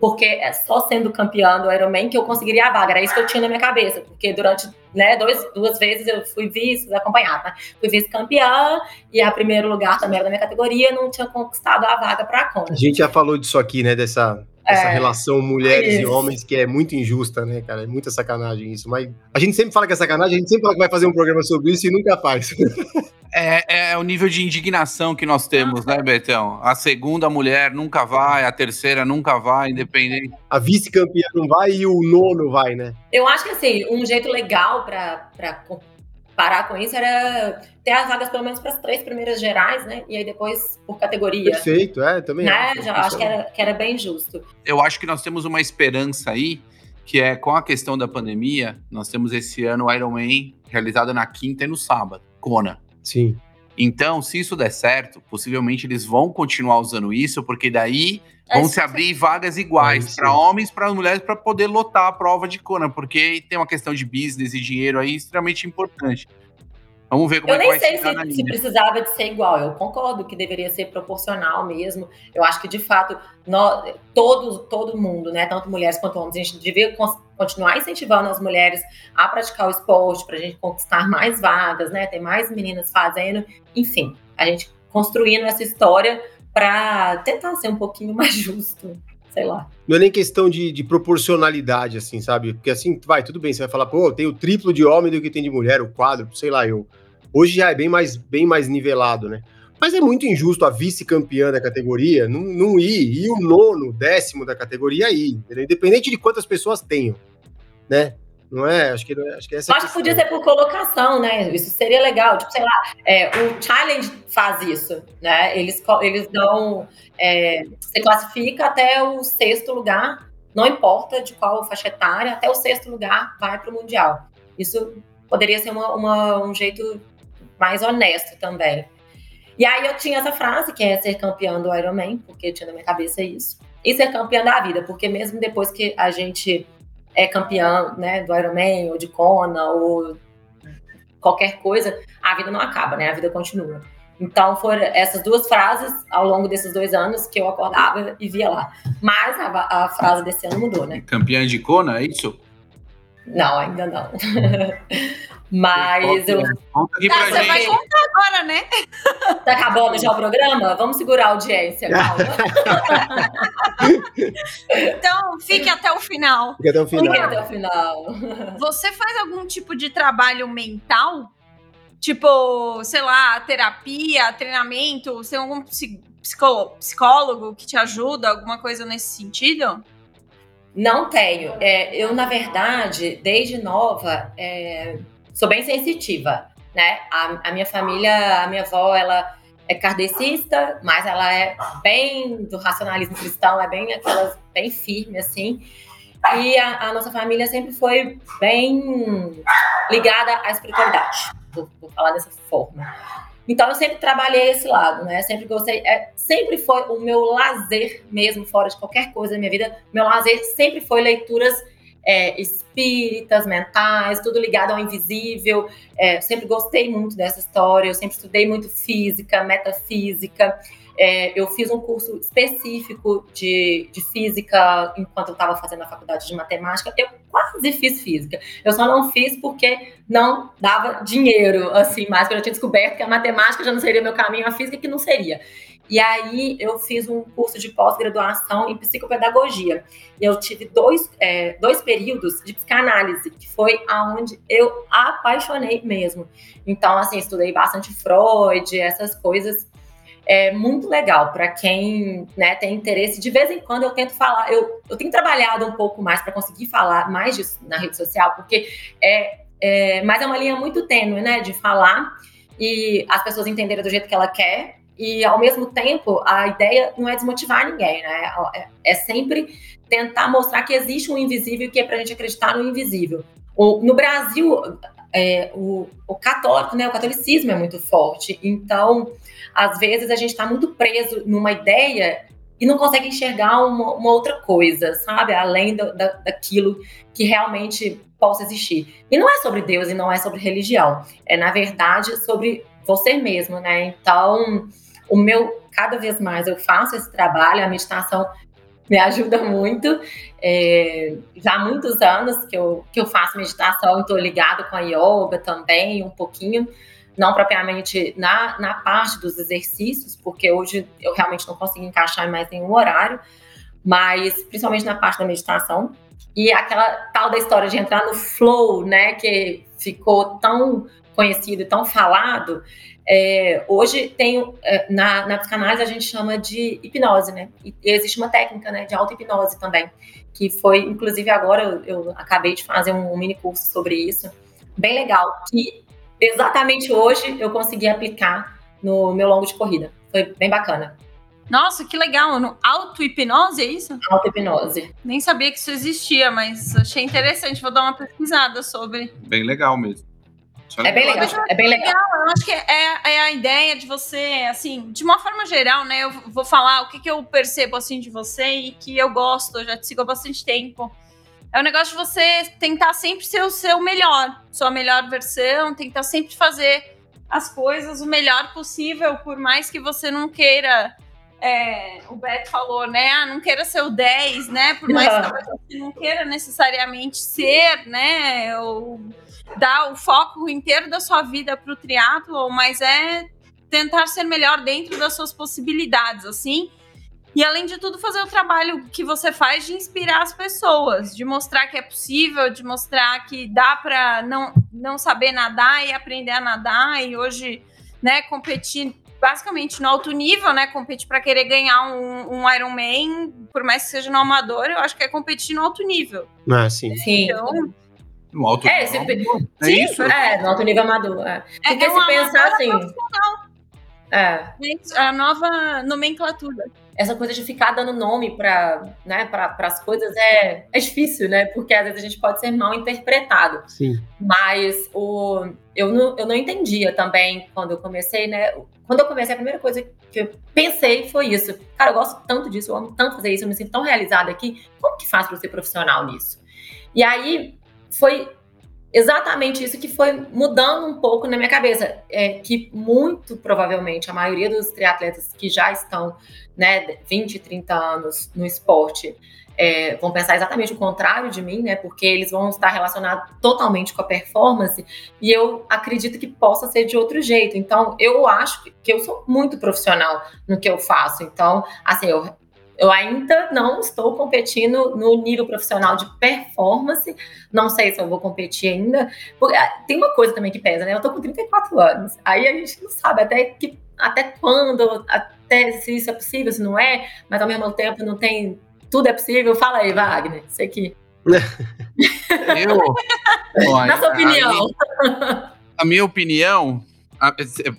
porque é só sendo campeã do Ironman que eu conseguiria a vaga. Era isso que eu tinha na minha cabeça, porque durante né, dois, duas vezes eu fui vice, acompanhada, né? fui vice-campeã e a primeiro lugar também era da minha categoria, não tinha conquistado a vaga para a Kona. A gente já falou disso aqui, né, dessa essa é, relação mulheres e homens que é muito injusta, né, cara? É muita sacanagem isso. Mas a gente sempre fala que é sacanagem, a gente sempre fala que vai fazer um programa sobre isso e nunca faz. É, é o nível de indignação que nós temos, né, Betão? A segunda mulher nunca vai, a terceira nunca vai, independente. A vice-campeã não vai e o nono vai, né? Eu acho que, assim, um jeito legal para parar com isso era ter as vagas pelo menos para as três primeiras gerais, né? E aí depois por categoria. Perfeito, é, também. Né? Acho, Já, acho que era, que era bem justo. Eu acho que nós temos uma esperança aí, que é com a questão da pandemia, nós temos esse ano o Ironman realizado na quinta e no sábado, Kona. Sim. Então, se isso der certo, possivelmente eles vão continuar usando isso, porque daí é vão se abrir vagas iguais para homens, para mulheres, para poder lotar a prova de Kona, porque tem uma questão de business e dinheiro aí extremamente importante. Vamos ver como eu é que vai ser. Eu nem sei se, se, precisava de ser igual. Eu concordo que deveria ser proporcional mesmo. Eu acho que, de fato, nós, todo, todo mundo, né, tanto mulheres quanto homens, a gente devia continuar incentivando as mulheres a praticar o esporte para a gente conquistar mais vagas, né, ter mais meninas fazendo. Enfim, a gente construindo essa história para tentar ser um pouquinho mais justo sei lá. Não é nem questão de, de, proporcionalidade, assim, sabe? Porque assim, vai, tudo bem, você vai falar, pô, tem o triplo de homem do que tem de mulher, o quadro, sei lá, eu. Hoje já é bem mais, bem mais nivelado, né? Mas é muito injusto a vice-campeã da categoria não, não ir, e o nono, décimo da categoria ir, entendeu? independente de quantas pessoas tenham, né? Não é? Acho que, acho que essa é Acho que podia ser por colocação, né? Isso seria legal. Tipo, sei lá, é, o Challenge faz isso, né? Eles, eles dão. É, você classifica até o sexto lugar, não importa de qual faixa etária, até o sexto lugar vai para o Mundial. Isso poderia ser uma, uma, um jeito mais honesto também. E aí eu tinha essa frase, que é ser campeão do Ironman, porque tinha na minha cabeça isso. E ser campeã da vida, porque mesmo depois que a gente é campeã né, do Ironman, ou de Kona, ou qualquer coisa, a vida não acaba, né? A vida continua. Então foram essas duas frases ao longo desses dois anos que eu acordava e via lá. Mas a, a frase desse ano mudou, né? Campeã de Kona, é isso? Não, ainda não. Mas eu. Conta aqui tá, pra você gente. vai contar agora, né? Tá acabando já o programa? Vamos segurar a audiência, calma. então, fique até o final. Fique até o final. Fique até o final. Você faz algum tipo de trabalho mental? Tipo, sei lá, terapia, treinamento? Você tem algum psicólogo, psicólogo que te ajuda? Alguma coisa nesse sentido? Não tenho. É, eu, na verdade, desde nova, é, sou bem sensitiva, né? A, a, minha família, a minha avó, ela é kardecista, mas ela é bem do racionalismo cristão, é bem aquelas bem firme assim. E a, a nossa família sempre foi bem ligada à espiritualidade, vou, vou falar dessa forma. Então eu sempre trabalhei esse lado, né? Sempre gostei, é, sempre foi o meu lazer mesmo, fora de qualquer coisa da minha vida. Meu lazer sempre foi leituras é, espíritas, mentais, tudo ligado ao invisível. É, sempre gostei muito dessa história, eu sempre estudei muito física, metafísica. É, eu fiz um curso específico de, de física enquanto eu estava fazendo a faculdade de matemática. Eu quase fiz física. Eu só não fiz porque não dava dinheiro, assim, mais porque eu tinha descoberto que a matemática já não seria meu caminho, a física que não seria. E aí eu fiz um curso de pós-graduação em psicopedagogia. E eu tive dois, é, dois períodos de psicanálise, que foi aonde eu apaixonei mesmo. Então, assim, estudei bastante Freud, essas coisas. É muito legal para quem né, tem interesse. De vez em quando eu tento falar, eu, eu tenho trabalhado um pouco mais para conseguir falar mais disso na rede social, porque é, é, mas é uma linha muito tênue, né, de falar e as pessoas entenderem do jeito que ela quer e, ao mesmo tempo, a ideia não é desmotivar ninguém, né? É, é sempre tentar mostrar que existe um invisível que é para a gente acreditar no invisível. O, no Brasil, é, o, o, católico, né, o catolicismo é muito forte. Então, às vezes, a gente está muito preso numa ideia e não consegue enxergar uma, uma outra coisa, sabe? Além do, da, daquilo que realmente possa existir. E não é sobre Deus e não é sobre religião. É, na verdade, sobre você mesmo, né? Então o meu, cada vez mais eu faço esse trabalho, a meditação me ajuda muito. É, já há muitos anos que eu, que eu faço meditação, estou ligado com a yoga também, um pouquinho, não propriamente na, na parte dos exercícios, porque hoje eu realmente não consigo encaixar mais nenhum horário, mas principalmente na parte da meditação. E aquela tal da história de entrar no flow, né, que ficou tão conhecido tão falado, é, hoje tem é, na, na psicanálise a gente chama de hipnose, né? E existe uma técnica, né, de auto-hipnose também, que foi, inclusive agora eu, eu, acabei de fazer um, um mini curso sobre isso, bem legal, que exatamente hoje eu consegui aplicar no meu longo de corrida. Foi bem bacana. Nossa, que legal. Auto-hipnose, é isso? Auto-hipnose. Nem sabia que isso existia, mas achei interessante. Vou dar uma pesquisada sobre. Bem legal mesmo. É bem legal, é bem legal. Eu acho que é, é, a ideia de você, assim, de uma forma geral, né? Eu vou falar o que, que eu percebo, assim, de você e que eu gosto, eu já te sigo há bastante tempo. É o um negócio de você tentar sempre ser o seu melhor, sua melhor versão, tentar sempre fazer as coisas o melhor possível, por mais que você não queira é, o Beto falou, né? Ah, não queira ser o 10, né? Por mais que você não queira necessariamente ser, né? Ou dar o foco inteiro da sua vida para o triatlo, mas é tentar ser melhor dentro das suas possibilidades, assim. E além de tudo, fazer o trabalho que você faz de inspirar as pessoas, de mostrar que é possível, de mostrar que dá para não, não saber nadar e aprender a nadar. E hoje, né, competir basicamente no alto nível, né? Competir para querer ganhar um, um Ironman, por mais que seja no amador, eu acho que é competir no alto nível. Ah, sim. Sim. Então, no alto é, nível. Se, é sim, isso? É, no alto nível amador. É. É, Porque é se pensar assim. É. É a nova nomenclatura. Essa coisa de ficar dando nome para né, pra, as coisas é, é difícil, né? Porque às vezes a gente pode ser mal interpretado. Sim. Mas o, eu, não, eu não entendia também quando eu comecei, né? Quando eu comecei, a primeira coisa que eu pensei foi isso. Cara, eu gosto tanto disso, eu amo tanto fazer isso, eu me sinto tão realizada aqui. Como que faço para ser profissional nisso? E aí foi exatamente isso que foi mudando um pouco na minha cabeça. É que muito provavelmente a maioria dos triatletas que já estão, né, 20, 30 anos no esporte, é, vão pensar exatamente o contrário de mim, né? Porque eles vão estar relacionados totalmente com a performance e eu acredito que possa ser de outro jeito. Então, eu acho que eu sou muito profissional no que eu faço. Então, assim, eu eu ainda não estou competindo no nível profissional de performance. Não sei se eu vou competir ainda. Porque ah, tem uma coisa também que pesa, né? Eu tô com 34 anos. Aí a gente não sabe até que até quando, até se isso é possível, se não é, mas ao mesmo tempo não tem. Tudo é possível. Fala aí, Wagner. Você que. Eu. Na sua opinião. A, a minha opinião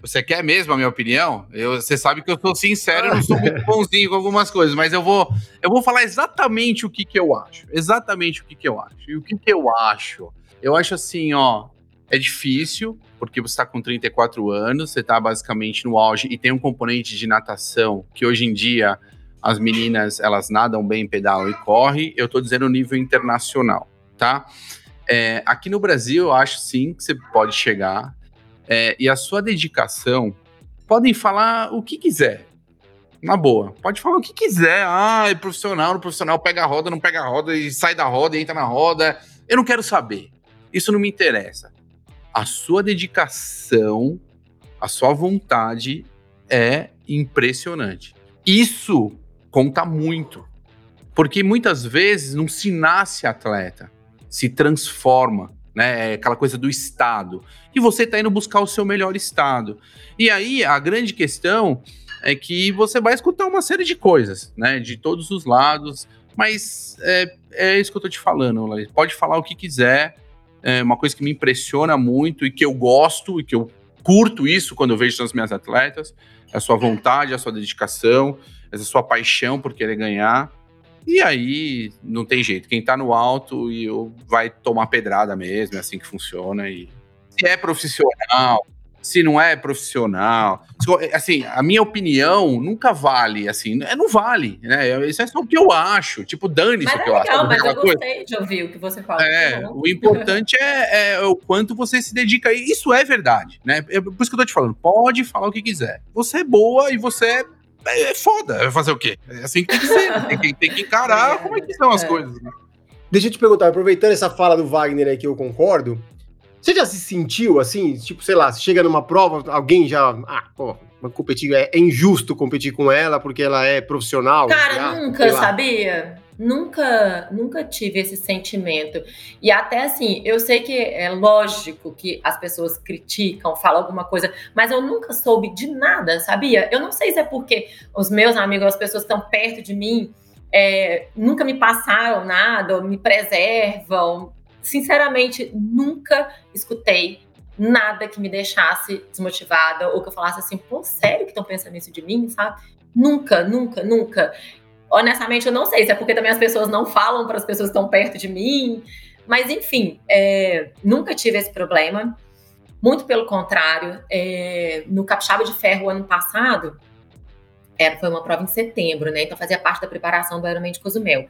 você quer mesmo a minha opinião? Eu, você sabe que eu sou sincero, eu não sou muito bonzinho com algumas coisas, mas eu vou, eu vou falar exatamente o que, que eu acho. Exatamente o que, que eu acho. E o que, que eu acho? Eu acho assim, ó, é difícil, porque você está com 34 anos, você está basicamente no auge e tem um componente de natação que hoje em dia as meninas elas nadam bem, pedalam e correm. Eu estou dizendo nível internacional, tá? É, aqui no Brasil, eu acho sim que você pode chegar é, e a sua dedicação, podem falar o que quiser. Na boa, pode falar o que quiser. Ah, é profissional, no profissional pega a roda, não pega a roda e sai da roda e entra na roda. Eu não quero saber. Isso não me interessa. A sua dedicação, a sua vontade é impressionante. Isso conta muito. Porque muitas vezes não se nasce atleta, se transforma né? É aquela coisa do estado. E você está indo buscar o seu melhor estado. E aí a grande questão é que você vai escutar uma série de coisas, né? De todos os lados. Mas é, é isso que eu tô te falando, Laís. Pode falar o que quiser. É uma coisa que me impressiona muito e que eu gosto e que eu curto isso quando eu vejo nas minhas atletas. É a sua vontade, a sua dedicação, a sua paixão por querer ganhar. E aí não tem jeito. Quem tá no alto e vai tomar pedrada mesmo, é assim que funciona. E se é profissional, se não é profissional. Assim, a minha opinião nunca vale, assim, é, não vale, né? Isso é só o que eu acho. Tipo, dane-se o que é eu legal, acho. Mas eu gostei de ouvir o que você fala. É, o importante é, é, o quanto você se dedica. Isso é verdade, né? É por isso que eu tô te falando. Pode falar o que quiser. Você é boa e você é, é foda. Vai fazer o quê? É assim que tem que ser. Tem que, tem que encarar como é que são as É. coisas. né? Deixa eu te perguntar, aproveitando essa fala do Wagner aí que eu concordo, você já se sentiu assim, tipo, sei lá, chega numa prova, alguém já, ah, pô, competir, é, é injusto competir com ela porque ela é profissional? Cara, já, nunca, sabia? Nunca, nunca tive esse sentimento. E até assim, eu sei que é lógico que as pessoas criticam, falam alguma coisa, mas eu nunca soube de nada, sabia? Eu não sei se é porque os meus amigos, as pessoas estão perto de mim, é, nunca me passaram nada, me preservam. Sinceramente, nunca escutei nada que me deixasse desmotivada ou que eu falasse assim, pô, sério que estão pensando isso de mim, sabe? Nunca, nunca, nunca. Honestamente, eu não sei se é porque também as pessoas não falam para as pessoas que estão perto de mim. Mas, enfim, é, nunca tive esse problema. Muito pelo contrário. é, no Capixaba de Ferro, ano passado, era, foi uma prova em setembro, né? Então fazia parte da preparação do Ironman de Cozumel.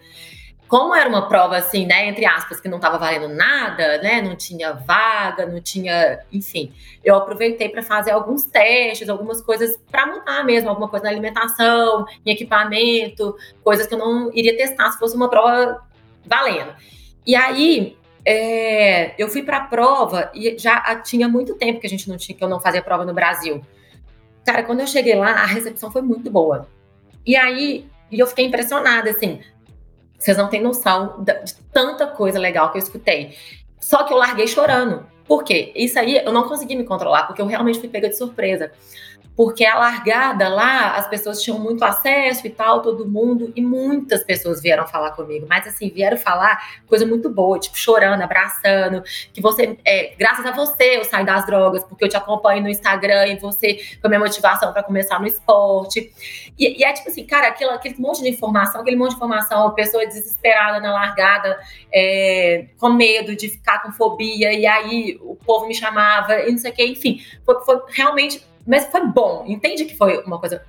Como era uma prova, assim, né, entre aspas, que não estava valendo nada, né? Não tinha vaga, não tinha. Enfim, eu aproveitei para fazer alguns testes, algumas coisas para mudar mesmo, alguma coisa na alimentação, em equipamento, coisas que eu não iria testar se fosse uma prova valendo. E aí, é, eu fui para a prova e já tinha muito tempo que a gente não tinha, que eu não fazia prova no Brasil. Cara, quando eu cheguei lá, a recepção foi muito boa. E aí, e eu fiquei impressionada, assim. Vocês não têm noção de tanta coisa legal que eu escutei. Só que eu larguei chorando. Por quê? Isso aí eu não consegui me controlar, porque eu realmente fui pega de surpresa. Porque a largada lá, as pessoas tinham muito acesso e tal, todo mundo, e muitas pessoas vieram falar comigo. Mas assim, vieram falar coisa muito boa, tipo, chorando, abraçando, que você, é, graças a você eu saí das drogas, porque eu te acompanho no Instagram e você foi minha motivação para começar no esporte. E, e é tipo assim, cara, aquilo, aquele monte de informação, aquele monte de informação, pessoa desesperada na largada, é, com medo de ficar com fobia, e aí o povo me chamava, e não sei o que, enfim, foi, foi realmente, mas foi bom, entende que foi uma coisa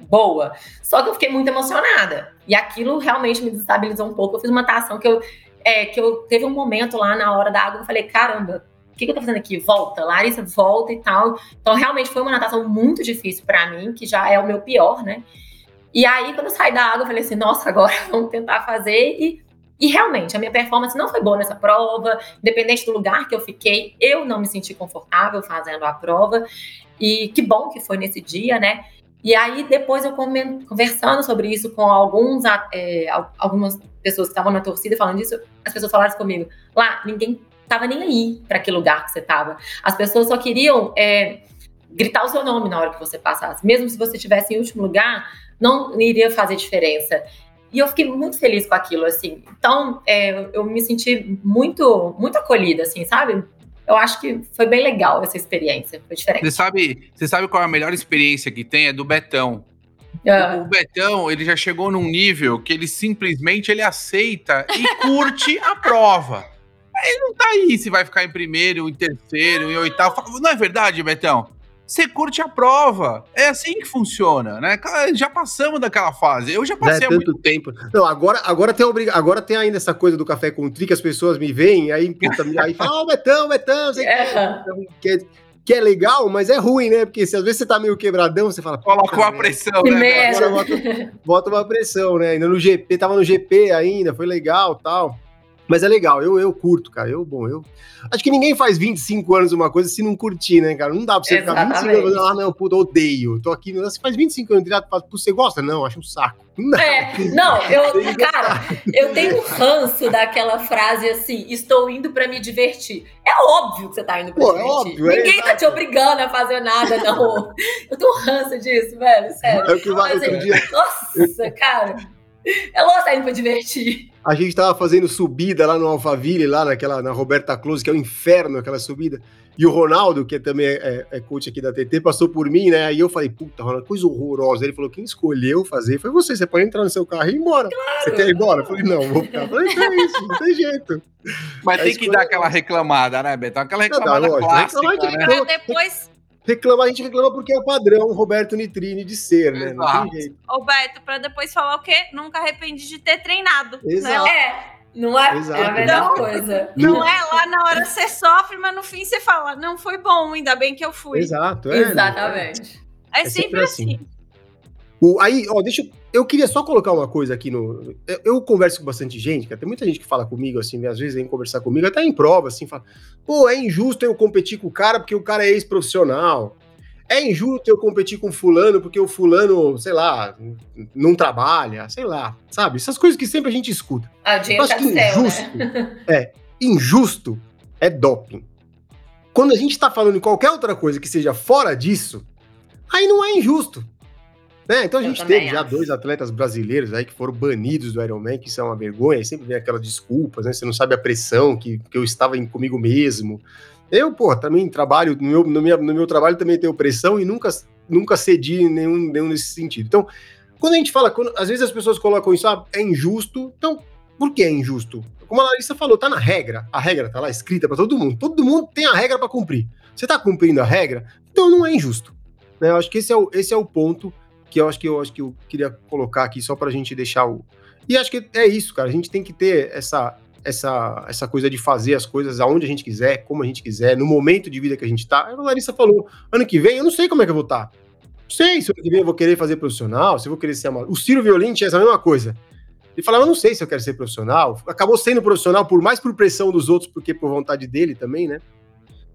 boa, só que eu fiquei muito emocionada, e aquilo realmente me desestabilizou um pouco, eu fiz uma natação que eu, é, que eu teve um momento lá na hora da água, eu falei, caramba, o que, que eu tô fazendo aqui? Volta, Larissa, volta e tal. Então, realmente foi uma natação muito difícil para mim, que já é o meu pior, né? E aí, quando eu saí da água, eu falei assim, nossa, agora vamos tentar fazer. E, e realmente, a minha performance não foi boa nessa prova, independente do lugar que eu fiquei, eu não me senti confortável fazendo a prova. E que bom que foi nesse dia, né? E aí, depois eu conversando sobre isso com alguns, é, al- algumas pessoas que estavam na torcida falando disso, as pessoas falaram isso comigo. Lá, ninguém tava nem aí para que lugar que você tava. As pessoas só queriam é, gritar o seu nome na hora que você passasse. Mesmo se você estivesse em último lugar, não iria fazer diferença. E eu fiquei muito feliz com aquilo, assim. Então, é, eu me senti muito, muito acolhida, assim, sabe? Eu acho que foi bem legal essa experiência, foi diferente. Você sabe, você sabe qual é a melhor experiência que tem? É do Betão. Ah, O Betão, ele já chegou num nível que ele simplesmente ele aceita e curte a prova. Ele não tá aí se vai ficar em primeiro, em terceiro, em oitavo. Não é verdade, Betão? Você curte a prova. É assim que funciona, né? Já passamos daquela fase. Eu já passei é há muito tempo. Não, agora, agora, tem obriga... agora tem ainda essa coisa do café com tri que as pessoas me veem, aí, puta, me- aí falam, ó, Betão, Betão, sei É. que, é, que é legal, mas é ruim, né? Porque se às vezes você tá meio quebradão, você fala. Coloca "Puta uma merda". pressão, Que né? Agora bota, bota uma pressão, né? Ainda no GP, tava no GP ainda, foi legal tal. Mas é legal, eu, eu curto, cara. Eu, bom, eu. Acho que ninguém faz 25 anos uma coisa se não curtir, né, cara? Não dá pra você ficar 25 anos Exatamente. falando, ah, não, puta, odeio. Tô aqui, você faz 25 anos direto, fala, "Pô, você gosta? Não, acho um saco. Não. É, não, eu, cara, eu tenho um ranço daquela frase assim: estou indo pra me divertir. É óbvio que você tá indo pra Pô, é divertir. óbvio, é Ninguém tá exato. te obrigando a fazer nada, não. Eu tenho um ranço disso, velho, sério. É o que vai, Mas, outro assim, dia, Nossa, cara. É louco tá indo pra divertir. a gente tava fazendo subida lá no Alphaville, lá naquela, na Roberta Close, que é o inferno aquela subida. E o Ronaldo, que também é, é coach aqui da TT, passou por mim, né? Aí eu falei, puta, Ronaldo, coisa horrorosa. Ele falou, quem escolheu fazer foi você. Você pode entrar no seu carro e ir embora. Você quer ir embora? Eu falei, não, vou ficar. Eu falei, então é isso, não tem jeito. Mas A tem que escolha- dar aquela reclamada, né, Betão? Aquela Não, dá, reclamada lógico. clássica, Reclamar de- né? Pra depois, Reclama, a gente reclama porque é o padrão Roberto Nitrini de ser, né? Não tem jeito. ô Beto, pra depois falar o quê? Nunca arrependi de ter treinado. Exato. Né? É, não é? Exato. É a melhor Não. coisa. Não é lá na hora você sofre, mas no fim você fala, não foi bom, ainda bem que eu fui. Exato, é. Exatamente. É, É sempre sempre assim. O, aí, ó, deixa eu. Eu queria só colocar uma coisa aqui no. Eu, eu converso com bastante gente, que tem muita gente que fala comigo, assim, às vezes vem conversar comigo, até em prova, assim, fala: pô, é injusto eu competir com o cara porque o cara é ex-profissional. É injusto eu competir com fulano porque o fulano, sei lá, não trabalha, sei lá, sabe? Essas coisas que sempre a gente escuta. Ah, o dinheiro tá que céu, injusto, né? é, injusto é doping. Quando a gente tá falando em qualquer outra coisa que seja fora disso, aí não é injusto. Né? Então a gente teve já dois atletas brasileiros aí que foram banidos do Ironman, que isso é uma vergonha, e sempre vem aquelas desculpas, né? Você não sabe a pressão que, que eu estava em, comigo mesmo. Eu, pô, também trabalho, no meu, no, meu, no meu trabalho também tenho pressão e nunca, nunca cedi em nenhum, nenhum nesse sentido. Então, quando a gente fala, quando, às vezes as pessoas colocam isso, ah, é injusto. Então, por que é injusto? Como a Larissa falou, tá na regra. A regra tá lá escrita para todo mundo. Todo mundo tem a regra para cumprir. Você tá cumprindo a regra, então não é injusto. Né? Eu acho que esse é o, esse é o ponto que eu acho que eu acho que eu queria colocar aqui só pra gente deixar o. E acho que é isso, cara. A gente tem que ter essa essa essa coisa de fazer as coisas aonde a gente quiser, como a gente quiser, no momento de vida que a gente tá. A Larissa falou, ano que vem eu não sei como é que eu vou estar. Não sei se ano que vem eu vou querer fazer profissional, se eu vou querer ser amador. O Ciro Violin tinha essa mesma coisa. Ele falava, eu não sei se eu quero ser profissional. Acabou sendo profissional por mais por pressão dos outros, porque por vontade dele também, né?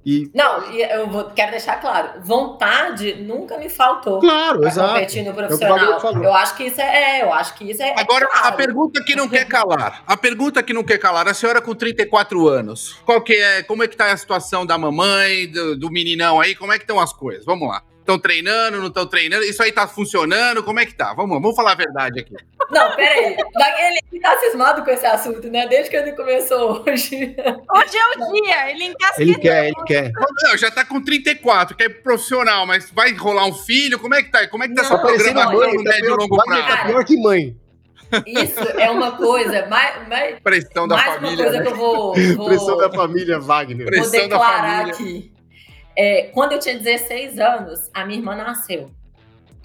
E Não, eu vou, quero deixar claro, vontade nunca me faltou. claro, exato. competir no É profissional. Falou. Eu acho que isso é, é, eu acho que isso é. é Agora, a claro. pergunta que não quer calar. A pergunta que não quer calar. A senhora com 34 anos. Qual que é, como é que tá a situação da mamãe, do, do meninão aí? Como é que estão as coisas? Vamos lá. Estão treinando, não estão treinando? Isso aí tá funcionando? Como é que tá? Vamos vamos falar a verdade aqui. Não, peraí. Ele, ele tá cismado com esse assunto, né? Desde que ele começou hoje. Hoje é o dia, ele encasquetou. Ele quer, ele quer. Não, já tá com 34, que é profissional, mas vai rolar um filho? Como é que tá? Como é que tá Não, essa tá programação mãe, no médio e longo Tá prazo? pior que mãe. Isso é uma coisa, mais, mais, Pressão da mais uma família. coisa né? que eu vou, vou, Pressão da família Wagner. vou Pressão da declarar família. aqui. É, quando eu tinha 16 anos, a minha irmã nasceu.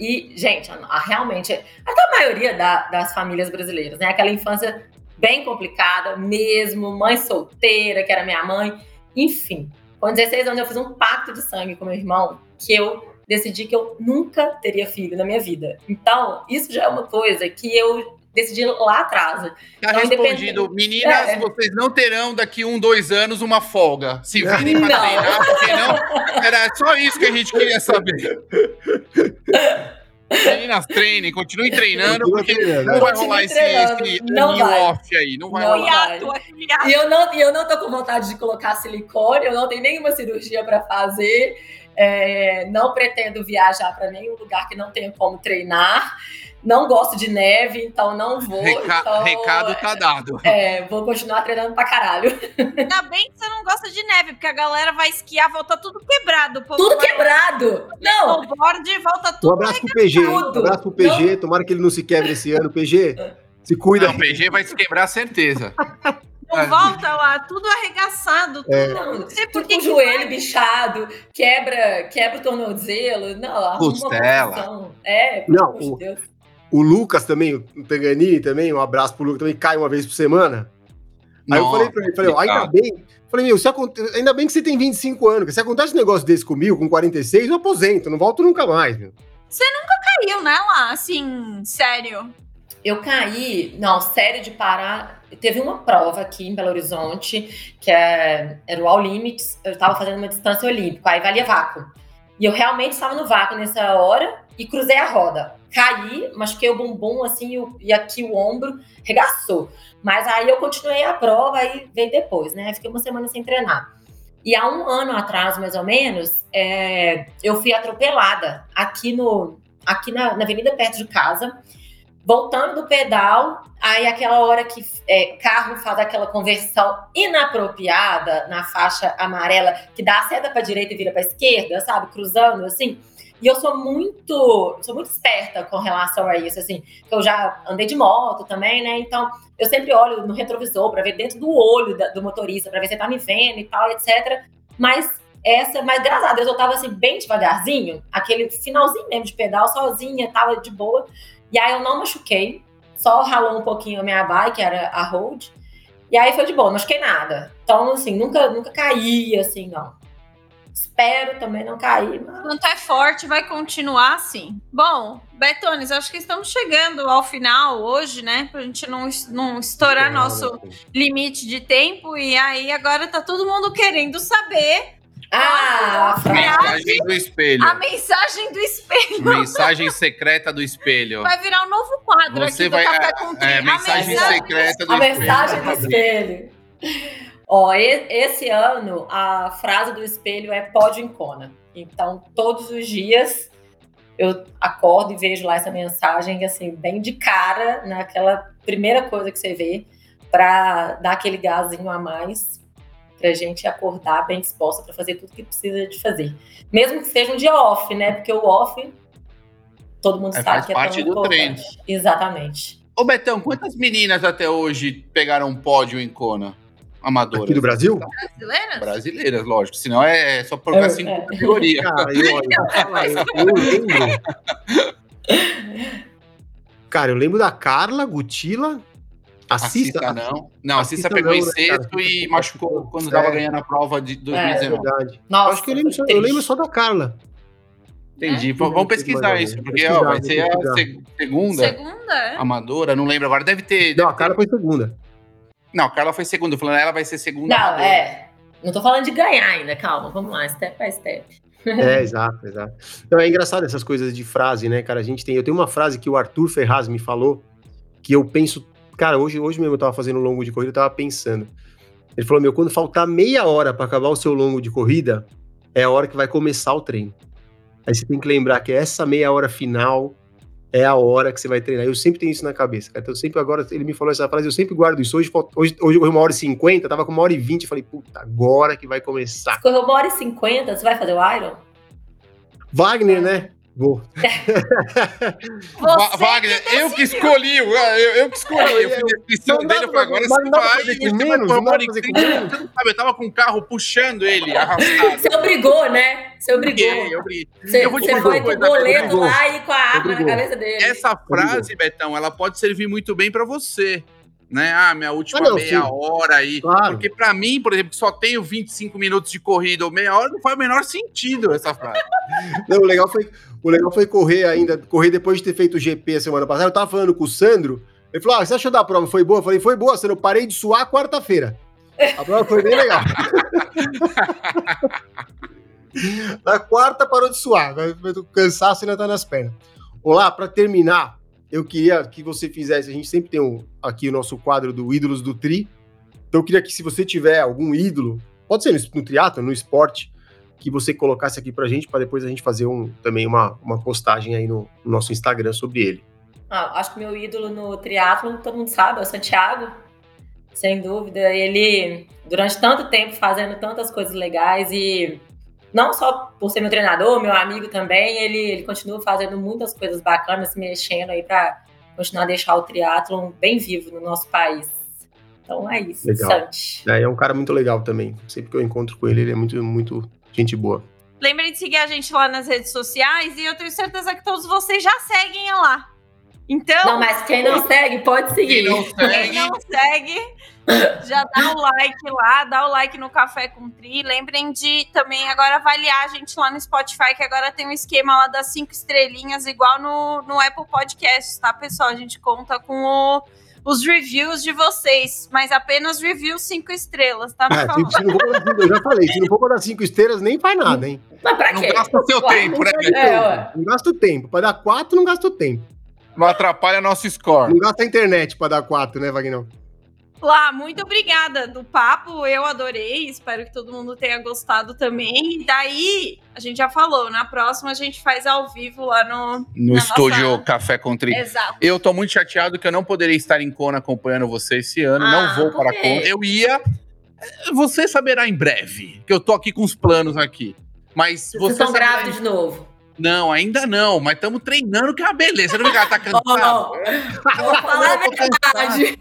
E, gente, a, a- realmente, até a maioria da- das famílias brasileiras, né? Aquela infância bem complicada mesmo, mãe solteira, que era minha mãe. Enfim, com 16 anos eu fiz um pacto de sangue com meu irmão que eu decidi que eu nunca teria filho na minha vida. Então, isso já é uma coisa que eu decidi lá atrás. Tá Não, respondido. independente- Meninas, É. vocês não terão daqui um, dois anos uma folga. Se virem pra Não. treinar, porque não. Era só isso que a gente queria saber. Meninas, treinem, continuem treinando, porque treinando, não né? vai rolar esse, esse não vai. off aí. Não vai Não rolar. vai. Hiato. E eu não, eu não tô com vontade de colocar silicone, eu não tenho nenhuma cirurgia para fazer, é, não pretendo viajar para nenhum lugar que não tenha como treinar, não gosto de neve, então não vou. Reca- então, recado tá dado. é, vou continuar treinando pra caralho. Ainda bem que você não gosta de neve, porque a galera vai esquiar, volta tudo quebrado. Tudo vai quebrado! Não! snowboard, volta Um tudo. abraço pro PG. Um Tudo. abraço pro PG. Tomara que ele não se quebre esse ano. PG, se cuida. Não, o PG vai se quebrar, certeza. Não volta lá, tudo arregaçado. Tudo, É. Não, não sei tudo por com que joelho vai. bichado, quebra, quebra o tornozelo, não, Costela. confusão. É, Não, o- Deus. O Lucas também, o Tangani também, um abraço pro Lucas, também cai uma vez por semana. Aí eu Nossa, falei pra ele, falei, ó, ainda bem. Falei, meu, se aconte- ainda bem que você tem 25 anos, que se acontece um negócio desse comigo, com 46, eu aposento, não volto nunca mais, meu. Caiu, né, lá, assim, sério. Eu caí, não, sério de parar. Teve uma prova aqui em Belo Horizonte, que é, era o All Limits. Eu estava fazendo uma distância olímpica, aí valia vácuo. E eu realmente estava no vácuo nessa hora e cruzei a roda. Caí, machuquei o bumbum assim e aqui o ombro, regaçou. Mas aí eu continuei a prova, aí veio depois, né? Fiquei uma semana sem treinar. E há um ano atrás, mais ou menos, é, eu fui atropelada aqui no aqui na, na avenida perto de casa voltando do pedal, aí aquela hora que é, carro faz aquela conversão inapropriada na faixa amarela, que dá a seta para direita e vira para esquerda, sabe, cruzando assim. E eu sou muito, sou muito esperta com relação a isso, assim, eu já andei de moto também, né? Então, eu sempre olho no retrovisor para ver dentro do olho da- do motorista, para ver se ele tá me vendo e tal, etc. Mas essa, mas graças a Deus eu tava assim bem devagarzinho, aquele finalzinho mesmo de pedal, sozinha, tava de boa. E aí eu não machuquei, só ralou um pouquinho a minha bike, era a road. E aí foi de boa, não machuquei nada. Então, assim, nunca, nunca caí, assim, não. Espero também não cair. Mas... Quanto é forte, vai continuar assim. Bom, Betones, acho que estamos chegando ao final hoje, né? Pra gente não, não estourar não, nosso não. limite de tempo. E aí agora tá todo mundo querendo saber ah, a mensagem do espelho. A mensagem do espelho. Mensagem secreta do espelho. Vai virar um novo quadro Você aqui vai, do Café com Tri. É, mensagem, mensagem secreta do a espelho. A mensagem do espelho. Ó, esse ano a frase do espelho é pode em Kona. Então, todos os dias eu acordo e vejo lá essa mensagem, assim, bem de cara, naquela primeira coisa que você vê, para dar aquele gazinho a mais para a gente acordar bem disposta para fazer tudo que precisa de fazer. Mesmo que seja um dia off, né? Porque o off, todo mundo é, sabe que é parte do treino. Exatamente. Ô Betão, quantas meninas até hoje pegaram um pódio em Kona? Amadoras. Aqui do Brasil? Brasileiras? Brasileiras, lógico. Senão é só por assim É, é, é. categoria. Cara, eu, lembro. Cara, eu lembro da Carla, Gutila, a Cissa. Cissa não. Não, a a Cissa Cissa pegou não, em né, sexto e machucou quando É. tava ganhando a prova de É 2019. verdade. Nossa, Eu acho que eu lembro, só, eu lembro só da Carla. Entendi. É? Vamos pesquisar isso, porque Pesquisar, ó, vai ser a segunda Segunda, é? amadora, não lembro agora. Deve ter. Não, deve a Carla foi segunda. Não, a Carla foi segunda. Falando, ela vai ser segunda. Não, é. Não tô falando de ganhar ainda, calma, vamos lá, step by step. É, exato, exato. Então é engraçado essas coisas de frase, né, cara? A gente tem. Eu tenho uma frase que o Arthur Ferraz me falou, que eu penso. Cara, hoje, hoje mesmo eu tava fazendo um longo de corrida, eu tava pensando. Ele falou: Meu, quando faltar meia hora para acabar o seu longo de corrida, é a hora que vai começar o treino. Aí você tem que lembrar que essa meia hora final é a hora que você vai treinar. Eu sempre tenho isso na cabeça, cara. Então, eu sempre agora, ele me falou essa frase, eu sempre guardo isso. Hoje, hoje, hoje uma hora e cinquenta, tava com uma hora e vinte. Falei, puta, agora que vai começar. Correu uma hora e cinquenta, você vai fazer o Iron? Wagner, né? Vou. Wagner, que eu que escolhi, eu, eu que escolhi. Eu fiz a dele, eu falei, agora mas você vai, fazer com você vai menos, por não fazer com menos. Sabe, eu tava com o carro puxando ele, arrastado. Você obrigou, né? Você obrigou. Eu. Você, Eu vou você foi com o boleto lá e com a arma na cabeça dele. Essa frase, Betão, ela pode servir muito bem pra você. Né? Ah, minha última Ah, não, meia sim. hora aí. Claro. Porque pra mim, por exemplo, que só tenho 25 minutos de corrida ou meia hora, não faz o menor sentido essa frase. Não, o legal foi, o legal foi correr ainda, correr depois de ter feito o GP a semana passada. Eu tava falando com o Sandro. Ele falou: Ah, você achou da prova? Foi boa? Eu falei, foi boa, Sandro. Eu parei de suar quarta-feira. A prova foi bem legal. Na quarta parou de suar. O cansaço ainda tá nas pernas. Olá, para terminar, eu queria que você fizesse. A gente sempre tem um, aqui o nosso quadro do Ídolos do Tri. Então eu queria que, se você tiver algum ídolo, pode ser no, no triatlo, no esporte, que você colocasse aqui pra gente, para depois a gente fazer um, também uma, uma postagem aí no, no nosso Instagram sobre ele. Ah, acho que meu ídolo no triatlo, todo mundo sabe, é o Santiago. Sem dúvida. Ele, durante tanto tempo, fazendo tantas coisas legais e não só por ser meu treinador, meu amigo também, ele, ele continua fazendo muitas coisas bacanas, se mexendo aí para continuar a deixar o triatlo bem vivo no nosso país. Então é isso, Legal. É, é um cara muito legal também. Sempre que eu encontro com ele, ele é muito, muito gente boa. Lembrem de seguir a gente lá nas redes sociais e eu tenho certeza que todos vocês já seguem lá. Então, Não, mas quem não segue, pode seguir. Quem não quem segue, não segue, já dá o like lá, dá o like no Café com Tri. Lembrem de também agora avaliar a gente lá no Spotify, que agora tem um esquema lá das cinco estrelinhas, igual no, no Apple Podcasts, tá, pessoal? A gente conta com o- os reviews de vocês, mas apenas reviews cinco estrelas, tá? É, Por se, não for, eu já falei, se não for pra dar cinco estrelas, nem faz nada, hein? Mas pra não quê? gasta seu Ué, tempo, né? É. Não gasta o tempo. Pra dar quatro, não gasta o tempo. Não atrapalha nosso score. Não gasta a internet pra dar quatro, né, Vagnão? Lá, muito obrigada do papo, eu adorei, espero que todo mundo tenha gostado também. E daí, a gente já falou, na próxima a gente faz ao vivo lá no... No estúdio nossa- Café com Tri. Exato. Eu tô muito chateado que eu não poderei estar em Kona acompanhando você esse ano. Ah, não vou para? Kona. Eu ia. Você saberá em breve, que eu tô aqui com os planos aqui. Mas Vocês você estão saberá grávidos de novo. Não, ainda não, mas estamos treinando, que é uma beleza. Você não ela tá cansada? Ó, Vou falar a verdade.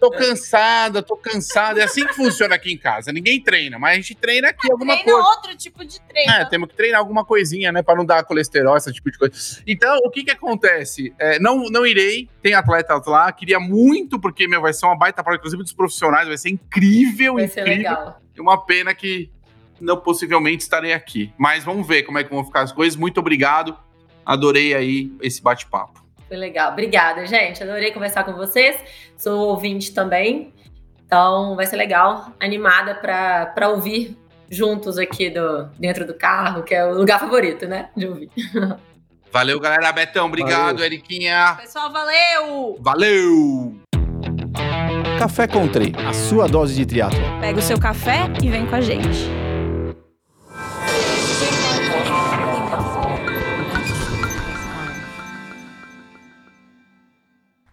Tô cansada, tô cansada. É assim que funciona aqui em casa. Ninguém treina, mas a gente treina aqui alguma Treina coisa. outro tipo de treino. É, temos que treinar alguma coisinha, né? Pra não dar colesterol, esse tipo de coisa. Então, o que que acontece? É, não, não irei, tem atletas lá, queria muito, porque, meu, vai ser uma baita prova, inclusive dos profissionais, vai ser incrível, Vai ser incrível. legal. E uma pena que não, possivelmente estarei aqui. Mas vamos ver como é que vão ficar as coisas. Muito obrigado. Adorei aí esse bate-papo. Foi legal. Obrigada, gente. Adorei conversar com vocês. Sou ouvinte também. Então vai ser legal, animada para ouvir juntos aqui do, dentro do carro, que é o lugar favorito, né? De ouvir. Valeu, galera. Betão, obrigado. Valeu. Eriquinha. Pessoal, valeu! Valeu! Café Country, a sua dose de triatlo. Pega o seu café e vem com a gente.